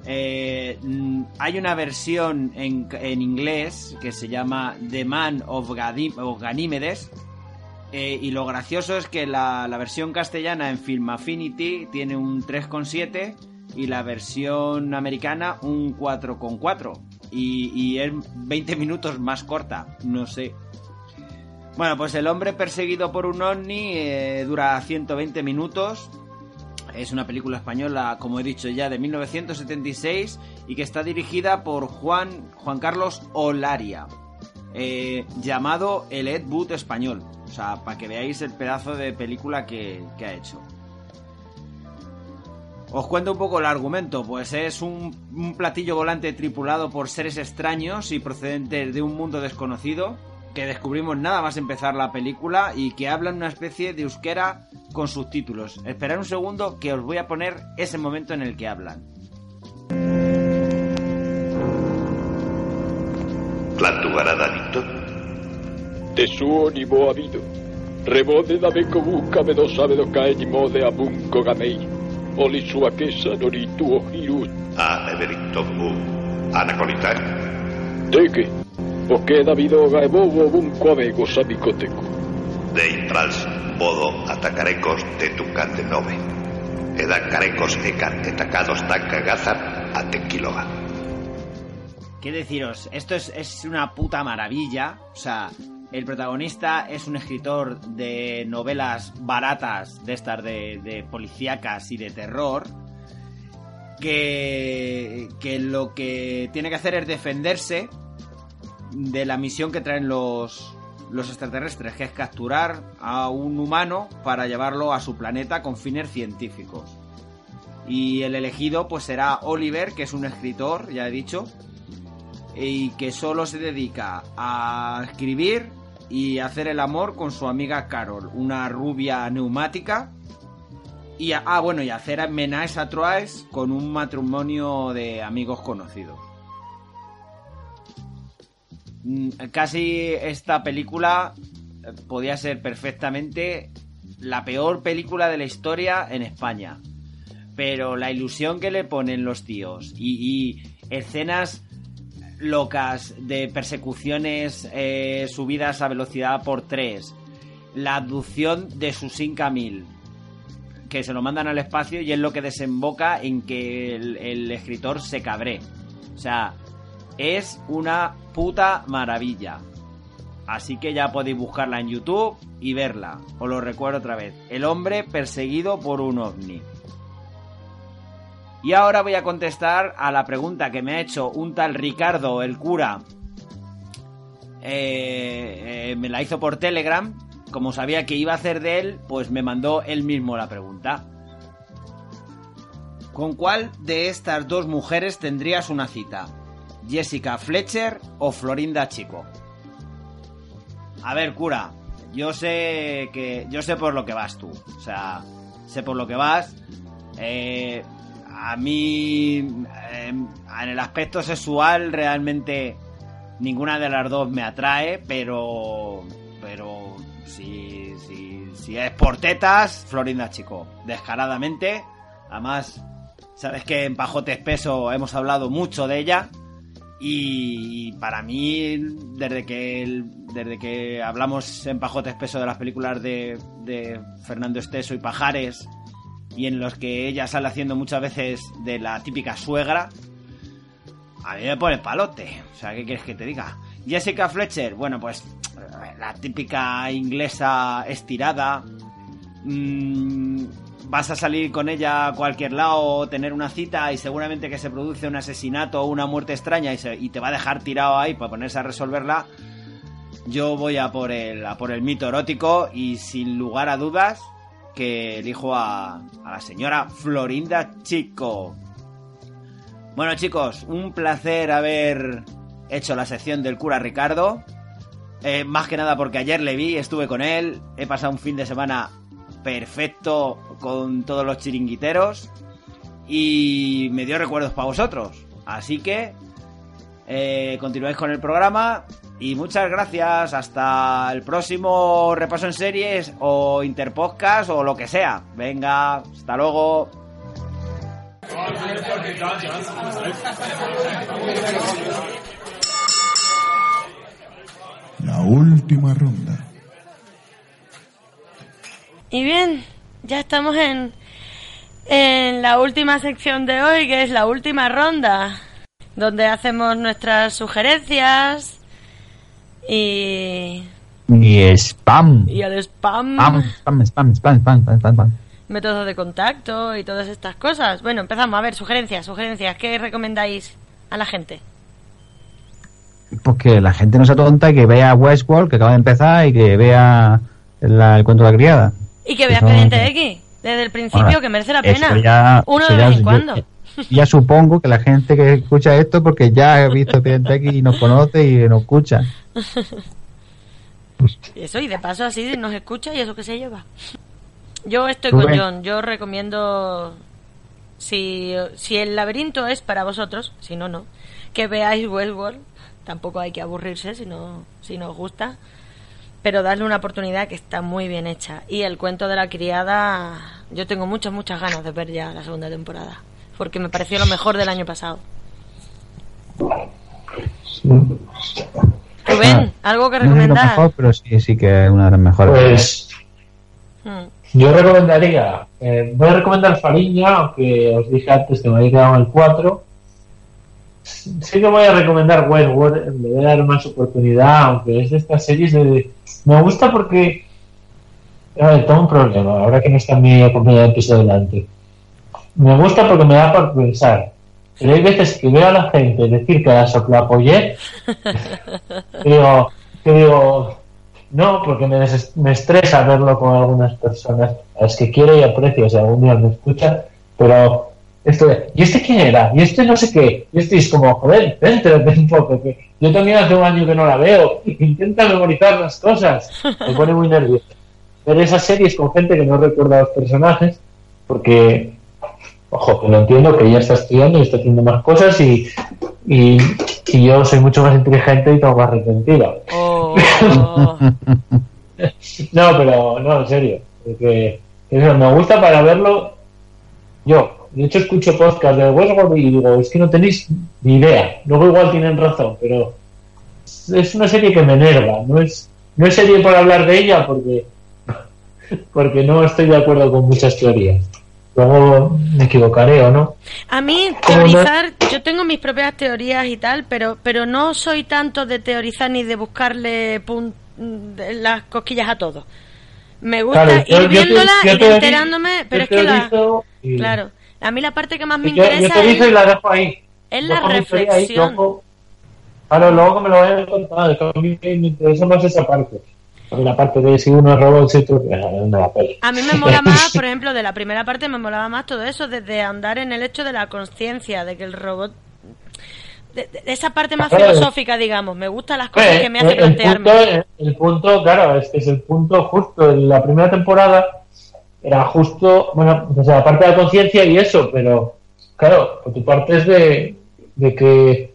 Eh, mm, hay una versión en, en inglés que se llama The Man of, Ganímedes. Eh, y lo gracioso es que la, la versión castellana en Film Affinity tiene un 3,7 y la versión americana un 4,4. Y, es 20 minutos más corta, no sé. Bueno, pues El hombre perseguido por un ovni eh, dura 120 minutos. Es una película española, como he dicho ya, de 1976 y que está dirigida por Juan, Juan Carlos Olaria, eh, llamado El Ed Wood español. O sea, para que veáis el pedazo de película que, que ha hecho. Os cuento un poco el argumento, pues es un, un platillo volante tripulado por seres extraños y procedentes de un mundo desconocido que descubrimos nada más empezar la película y que hablan una especie de euskera con subtítulos. Esperad un segundo que os voy a poner ese momento en el que hablan. Habido. Rebode da beko buka sabe do kai ni mo de abunko gamei. Oli suakesa noritu o hiru. A Evericto Bu. Anacolita. Teke. Oke Davido gaebobo bunko abego sabikoteko. De Intrals. modo atacarecos de nove. Edan carecos ecan etacados tan cagazan a tequiloga. ¿Qué deciros? Esto es, es una puta maravilla. O sea, el protagonista es un escritor de novelas baratas, de estas de, policíacas y de terror, que, que lo que tiene que hacer es defenderse de la misión que traen los, los extraterrestres, que es capturar a un humano para llevarlo a su planeta con fines científicos. Y el elegido pues será Oliver, que es un escritor, ya he dicho, y que solo se dedica a escribir y hacer el amor con su amiga Carol, una rubia neumática. Y ah, bueno, y hacer menajes a trois con un matrimonio de amigos conocidos. Mm, Casi esta película eh, podía ser perfectamente la peor película de la historia en España. Pero la ilusión que le ponen los tíos y escenas locas de persecuciones eh, subidas a velocidad por 3, la abducción de Susin Camil, que se lo mandan al espacio y es lo que desemboca en que el, el escritor se cabré. O sea, es una puta maravilla. Así que ya podéis buscarla en YouTube y verla. Os lo recuerdo otra vez. El hombre perseguido por un ovni. Y ahora voy a contestar a la pregunta que me ha hecho un tal Ricardo, el cura. Eh, eh, me la hizo por Telegram. Como sabía que iba a hacer de él, pues me mandó él mismo la pregunta. ¿Con cuál de estas dos mujeres tendrías una cita? ¿Jessica Fletcher o Florinda Chico? A ver, cura, yo sé que. Yo sé por lo que vas tú. O sea, sé por lo que vas. Eh, a mí, eh, en el aspecto sexual, realmente ninguna de las dos me atrae, pero. Pero. Si, si, si es por tetas, Florinda Chico. Descaradamente. Además, sabes que en Pajote Espeso hemos hablado mucho de ella. Y para mí, desde que, desde que hablamos en Pajote Espeso de las películas de Fernando Esteso y Pajares, y en los que ella sale haciendo muchas veces de la típica suegra, a mí me pone palote. O sea, ¿qué quieres que te diga? Jessica Fletcher, bueno, pues la típica inglesa estirada. Mm, vas a salir con ella a cualquier lado, tener una cita y seguramente que se produce un asesinato o una muerte extraña y, y te va a dejar tirado ahí para ponerse a resolverla. Yo voy a por el, a por el mito erótico y sin lugar a dudas que elijo a, a la señora Florinda Chico. Bueno chicos, un placer haber hecho la sección del cura Ricardo. Eh, más que nada porque ayer le vi, estuve con él, he pasado un fin de semana perfecto con todos los chiringuiteros y me dio recuerdos para vosotros. Así que eh, continuáis con el programa y muchas gracias. Hasta el próximo repaso en series o interpodcast o lo que sea. Venga, hasta luego. La última ronda. Y bien, ya estamos en, en la última sección de hoy, que es la última ronda, donde hacemos nuestras sugerencias y, Y spam. y el spam, Spam, spam, spam, spam, spam, spam, spam, spam. métodos de contacto y todas estas cosas. Bueno, empezamos. A ver, sugerencias, sugerencias. ¿Qué recomendáis a la gente? Porque la gente no sea tonta y que vea Westworld, que acaba de empezar, y que vea la- el cuento de la criada. Y que Eso- Expediente X desde el principio, que merece la pena. Uno de vez en cuando. Ya supongo que la gente que escucha esto, porque ya ha visto Expediente X y nos conoce y nos escucha. Y eso, y de paso así nos escucha y eso que se lleva. Yo estoy Rubén. con John, yo recomiendo, si, si el laberinto es para vosotros, si no, no, que veáis Westworld, tampoco hay que aburrirse si no, si no os gusta, pero darle una oportunidad que está muy bien hecha. Y el cuento de la criada, yo tengo muchas, muchas ganas de ver ya la segunda temporada, porque me pareció lo mejor del año pasado. Rubén, ¿algo que No es lo recomendar? mejor, pero sí, sí que es una de las mejores. Pues Mm. Yo recomendaría, eh, voy a recomendar Fariña, aunque os dije antes que me había quedado en el 4. Sí que voy a recomendar Westworld, le voy a dar más oportunidad, aunque es de estas series de... Me gusta porque... A ver, tengo un problema, ahora que no está mi compañero de piso delante. Me gusta porque me da por pensar. Pero hay veces que veo a la gente decir que la soplapoyé, que digo, que digo, no, porque me, me estresa verlo con algunas personas a las que quiero y aprecio, si algún día me escuchan, pero esto de, ¿y este quién era? ¿Y este no sé qué? Y este es como, joder, céntrate un poco, que yo también hace un año que no la veo, intenta memorizar las cosas, me pone muy nervioso. Ver esas series con gente que no recuerda a los personajes, porque, ojo, que lo entiendo, que ella está estudiando y está haciendo más cosas y, y, y yo soy mucho más inteligente y tengo más retentiva. Oh. No, pero no, en serio. porque eso, me gusta para verlo yo. De hecho, escucho podcast de Westworld y digo, es que no tenéis ni idea. Luego igual tienen razón, pero es una serie que me enerva. No es, no es serie para hablar de ella porque, porque no estoy de acuerdo con muchas teorías. Luego me equivocaré o no. A mí teorizar, yo tengo mis propias teorías y tal, pero pero no soy tanto de teorizar ni de buscarle pun- de las cosquillas a todo. Me gusta Claro, yo- ir yo te- viéndola, yo ir teori- enterándome, pero es que la, y- claro, a mí la parte que más me interesa teorizo y es, la dejo ahí. es la teoría ahí, reflexión. luego- Claro, luego que me lo es que a mí me interesa más esa parte. La parte de si uno es robot, si otro eh, no la pela. A mí me mola más, por ejemplo, de la primera parte me molaba más todo eso, desde andar en el hecho de la conciencia, de que el robot... de- de esa parte más Claro. filosófica, digamos. Me gustan las cosas Eh, que me hacen el, el plantearme. punto, el punto, claro, es que es el punto justo. En la primera temporada era justo, bueno, o sea, la parte de la conciencia y eso, pero claro, por tu parte es de, de que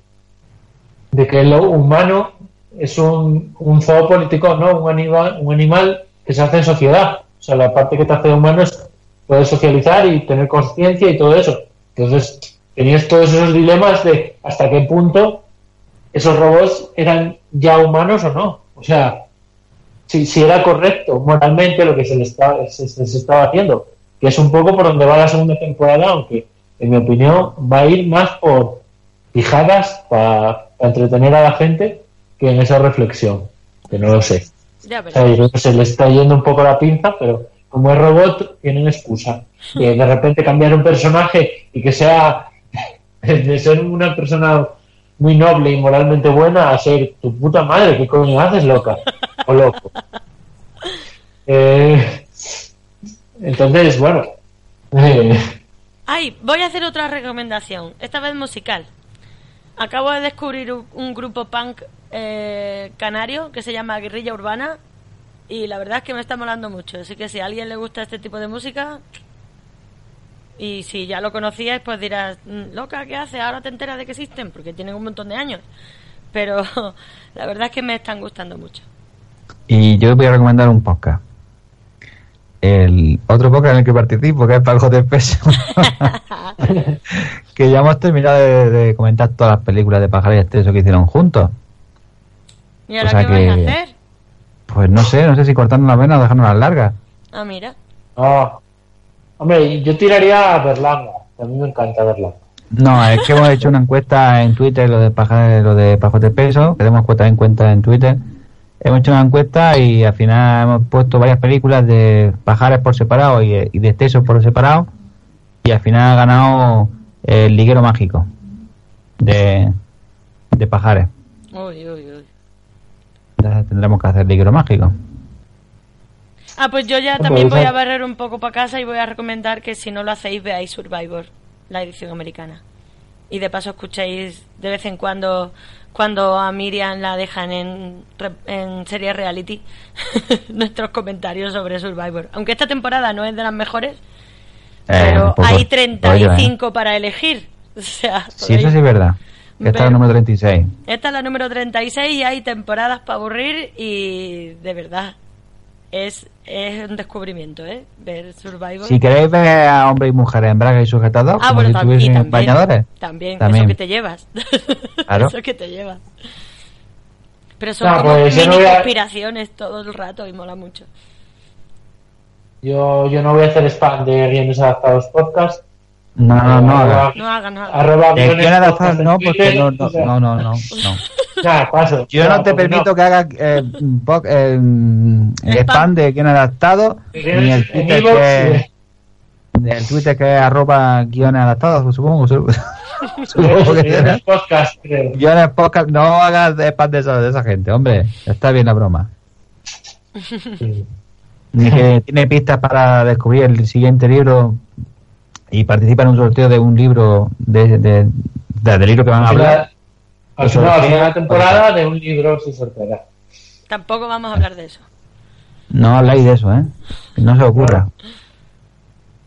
de que lo humano es un, un zoopolítico, ¿no? Un animal, un animal que se hace en sociedad. O sea, la parte que te hace humano es poder socializar y tener conciencia y todo eso. Entonces, tenías todos esos dilemas de hasta qué punto esos robots eran ya humanos o no. O sea, si, si era correcto moralmente lo que se les estaba, se, se- estaba haciendo. Que es un poco por donde va la segunda temporada, aunque en mi opinión va a ir más por fijadas para entretener a la gente que en esa reflexión. Que no lo sé. Ya O sea, se le está yendo un poco la pinza, pero como es robot, tienen excusa. Que de repente cambiar un personaje y que sea de ser una persona muy noble y moralmente buena a ser tu puta madre, ¿qué coño haces, loca? O loco. Eh, entonces, bueno. eh, Ay, voy a hacer otra recomendación, esta vez musical. Acabo de descubrir un, un grupo punk eh, canario que se llama Guerrilla Urbana y la verdad es que me está molando mucho. Así que si a alguien le gusta este tipo de música y si ya lo conocías, pues dirás, "Mm, loca, ¿qué hace? Ahora te enteras de que existen porque tienen un montón de años. Pero la verdad es que me están gustando mucho. Y yo voy a recomendar un podcast. El otro podcast en el que participo, que es Pago de Peso. que ya hemos terminado de, de comentar todas las películas de Pájaro y Exceso que hicieron juntos. ¿Y ahora O sea qué vais a hacer? Pues no sé, no sé si cortarnos las venas o dejarnos las largas. Ah, mira. ah. Hombre, yo tiraría a Berlanga. A mí me encanta Berlanga. No, es que hemos hecho una encuesta en Twitter, lo de Pájaro, lo de Pajos de Peso, que tenemos cuenta en cuenta en Twitter. Hemos hecho una encuesta y al final hemos puesto varias películas de pajares por separado y, y de exceso por separado. Y al final ha ganado el liguero mágico de, de pajares. Uy, uy, uy. Tendremos que hacer liguero mágico. Ah, pues yo ya también voy a barrer un poco para casa y voy a recomendar que si no lo hacéis veáis Survivor, la edición americana. Y de paso escuchéis de vez en cuando cuando a Miriam la dejan en, en serie reality nuestros comentarios sobre Survivor. Aunque esta temporada no es de las mejores, pero un poco hay rollo, 35 para elegir. O sea, Sí, eso sí es verdad. Está ver- el número 36. Esta es la número 36 y hay temporadas para aburrir y de verdad es, es un descubrimiento, ¿eh? Ver Survivor. Si queréis ver a hombres y mujeres en braga y sujetados, Ah, como bueno, si tam- y tuviesen también, bañadores. También, También. eso que te llevas. Claro. eso que te llevas. Pero son No, pues mini no a- conspiraciones todo el rato y mola mucho. Yo, yo no voy a hacer spam de guiones adaptados podcast. No, no, no. Haga. No guion adaptado podcast en no, porque no, no, no, no, no, no. Nada, paso. Yo no te permito que hagas eh, po- eh, spam de guion adaptado ni el Twitter que el Twitter que es arroba guiones adaptados, supongo. supongo que. Guiones podcast, creo. Guiones podcast, no hagas spam de, esa- de esa gente, hombre. Está bien la broma. Ni que tiene pistas para descubrir el siguiente libro y participa en un sorteo de un libro de, de, de- del libro que van a hablar. Al final, al final de la temporada de un libro se sorteará. Tampoco vamos a hablar de eso. No habláis de eso, ¿eh? Que no se os ocurra.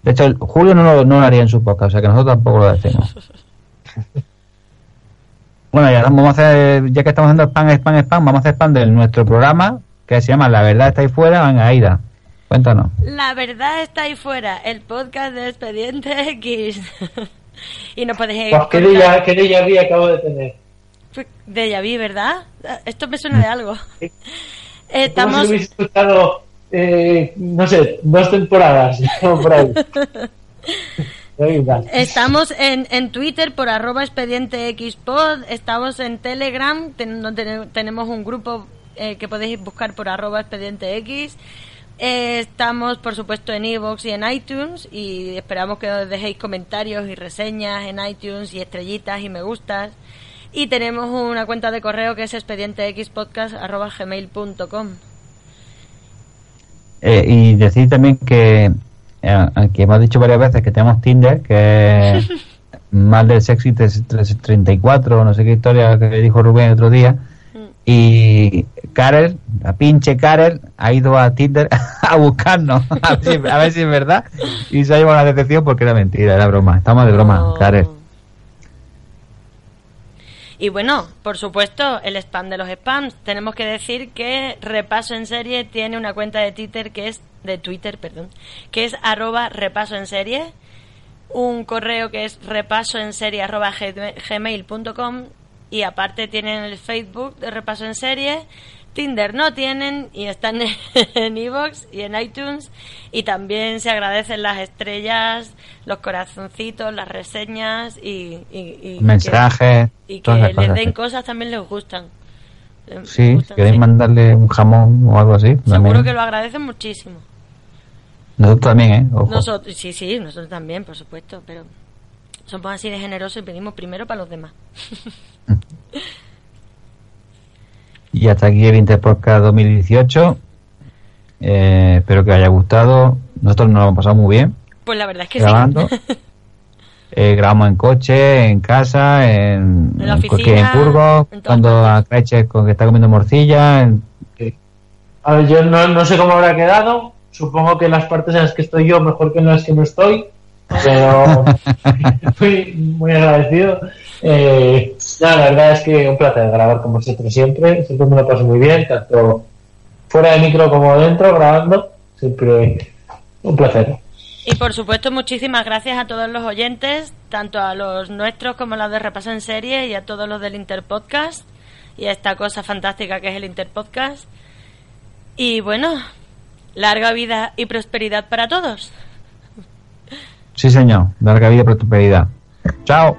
De hecho, el- Julio no lo, no lo haría en su podcast, o sea que nosotros tampoco lo decimos. Bueno, ya vamos a hacer, ya que estamos haciendo spam, spam, spam, vamos a hacer spam de nuestro programa que se llama La verdad está ahí fuera. Venga, Aida, cuéntanos. La verdad está ahí fuera, el podcast de Expediente X. y nos podéis Pues, ¿Qué día, qué déjà vu acabo de tener? de Yaví, ¿verdad? Esto me suena de algo. Estamos si hubiese escuchado, eh, no sé, dos temporadas. por ahí. Estamos en, en Twitter por arroba expediente Xpod, estamos en Telegram, ten- tenemos un grupo eh, que podéis buscar por arroba expediente X. Eh, estamos, por supuesto, en iVoox y en iTunes y esperamos que os dejéis comentarios y reseñas en iTunes y estrellitas y me gustas. Y tenemos una cuenta de correo que es expedientexpodcast.gmail.com Eh, y decir también que, eh, que hemos dicho varias veces que tenemos Tinder, que es más del sexy 34, no sé qué historia que dijo Rubén el otro día. Y Karel, la pinche Karel, ha ido a Tinder a buscarnos, a ver, si, a ver si es verdad. Y se ha llevado una decepción porque era mentira, era broma. Estamos de broma, Karel. Y bueno, por supuesto, el spam de los spams. Tenemos que decir que Repaso en Serie tiene una cuenta de Twitter que es de Twitter, perdón, que es arroba repaso en serie, un correo que es repaso en serie arroba gmail- gmail.com y aparte tienen el Facebook de Repaso en Serie, Tinder no tienen y están en iVoox y en iTunes y también se agradecen las estrellas, los corazoncitos, las reseñas y, y- y que- Mensajes, y que les cosas, den cosas también les gustan. Les Sí, si queréis sí. mandarle un jamón o algo así. Seguro también. que lo agradecen muchísimo. Nosotros también, ¿eh? Ojo. Nosotros, sí, sí, nosotros también, por supuesto, pero somos así de generosos y pedimos primero para los demás. Y hasta aquí el Interpodcast 2018. Eh, espero que os haya gustado. Nosotros nos lo hemos pasado muy bien Pues la verdad es que grabando. sí. Eh, grabamos en coche, en casa, en, En la en oficina, en Burgos, en cuando a Creche con que está comiendo morcilla. en- A ver, yo no, no sé cómo habrá quedado. Supongo que las partes en las que estoy yo mejor que en las que no estoy. Pero muy, muy agradecido. Eh, nada, la verdad es que un placer grabar con vosotros siempre. Siempre me lo paso muy bien, tanto fuera de micro como dentro, grabando. Siempre un placer. Y por supuesto, muchísimas gracias a todos los oyentes, tanto a los nuestros como a los de Repaso en Serie y a todos los del Interpodcast y a esta cosa fantástica que es el Interpodcast. Y bueno, larga vida y prosperidad para todos. Sí, señor. Larga vida y prosperidad. Chao.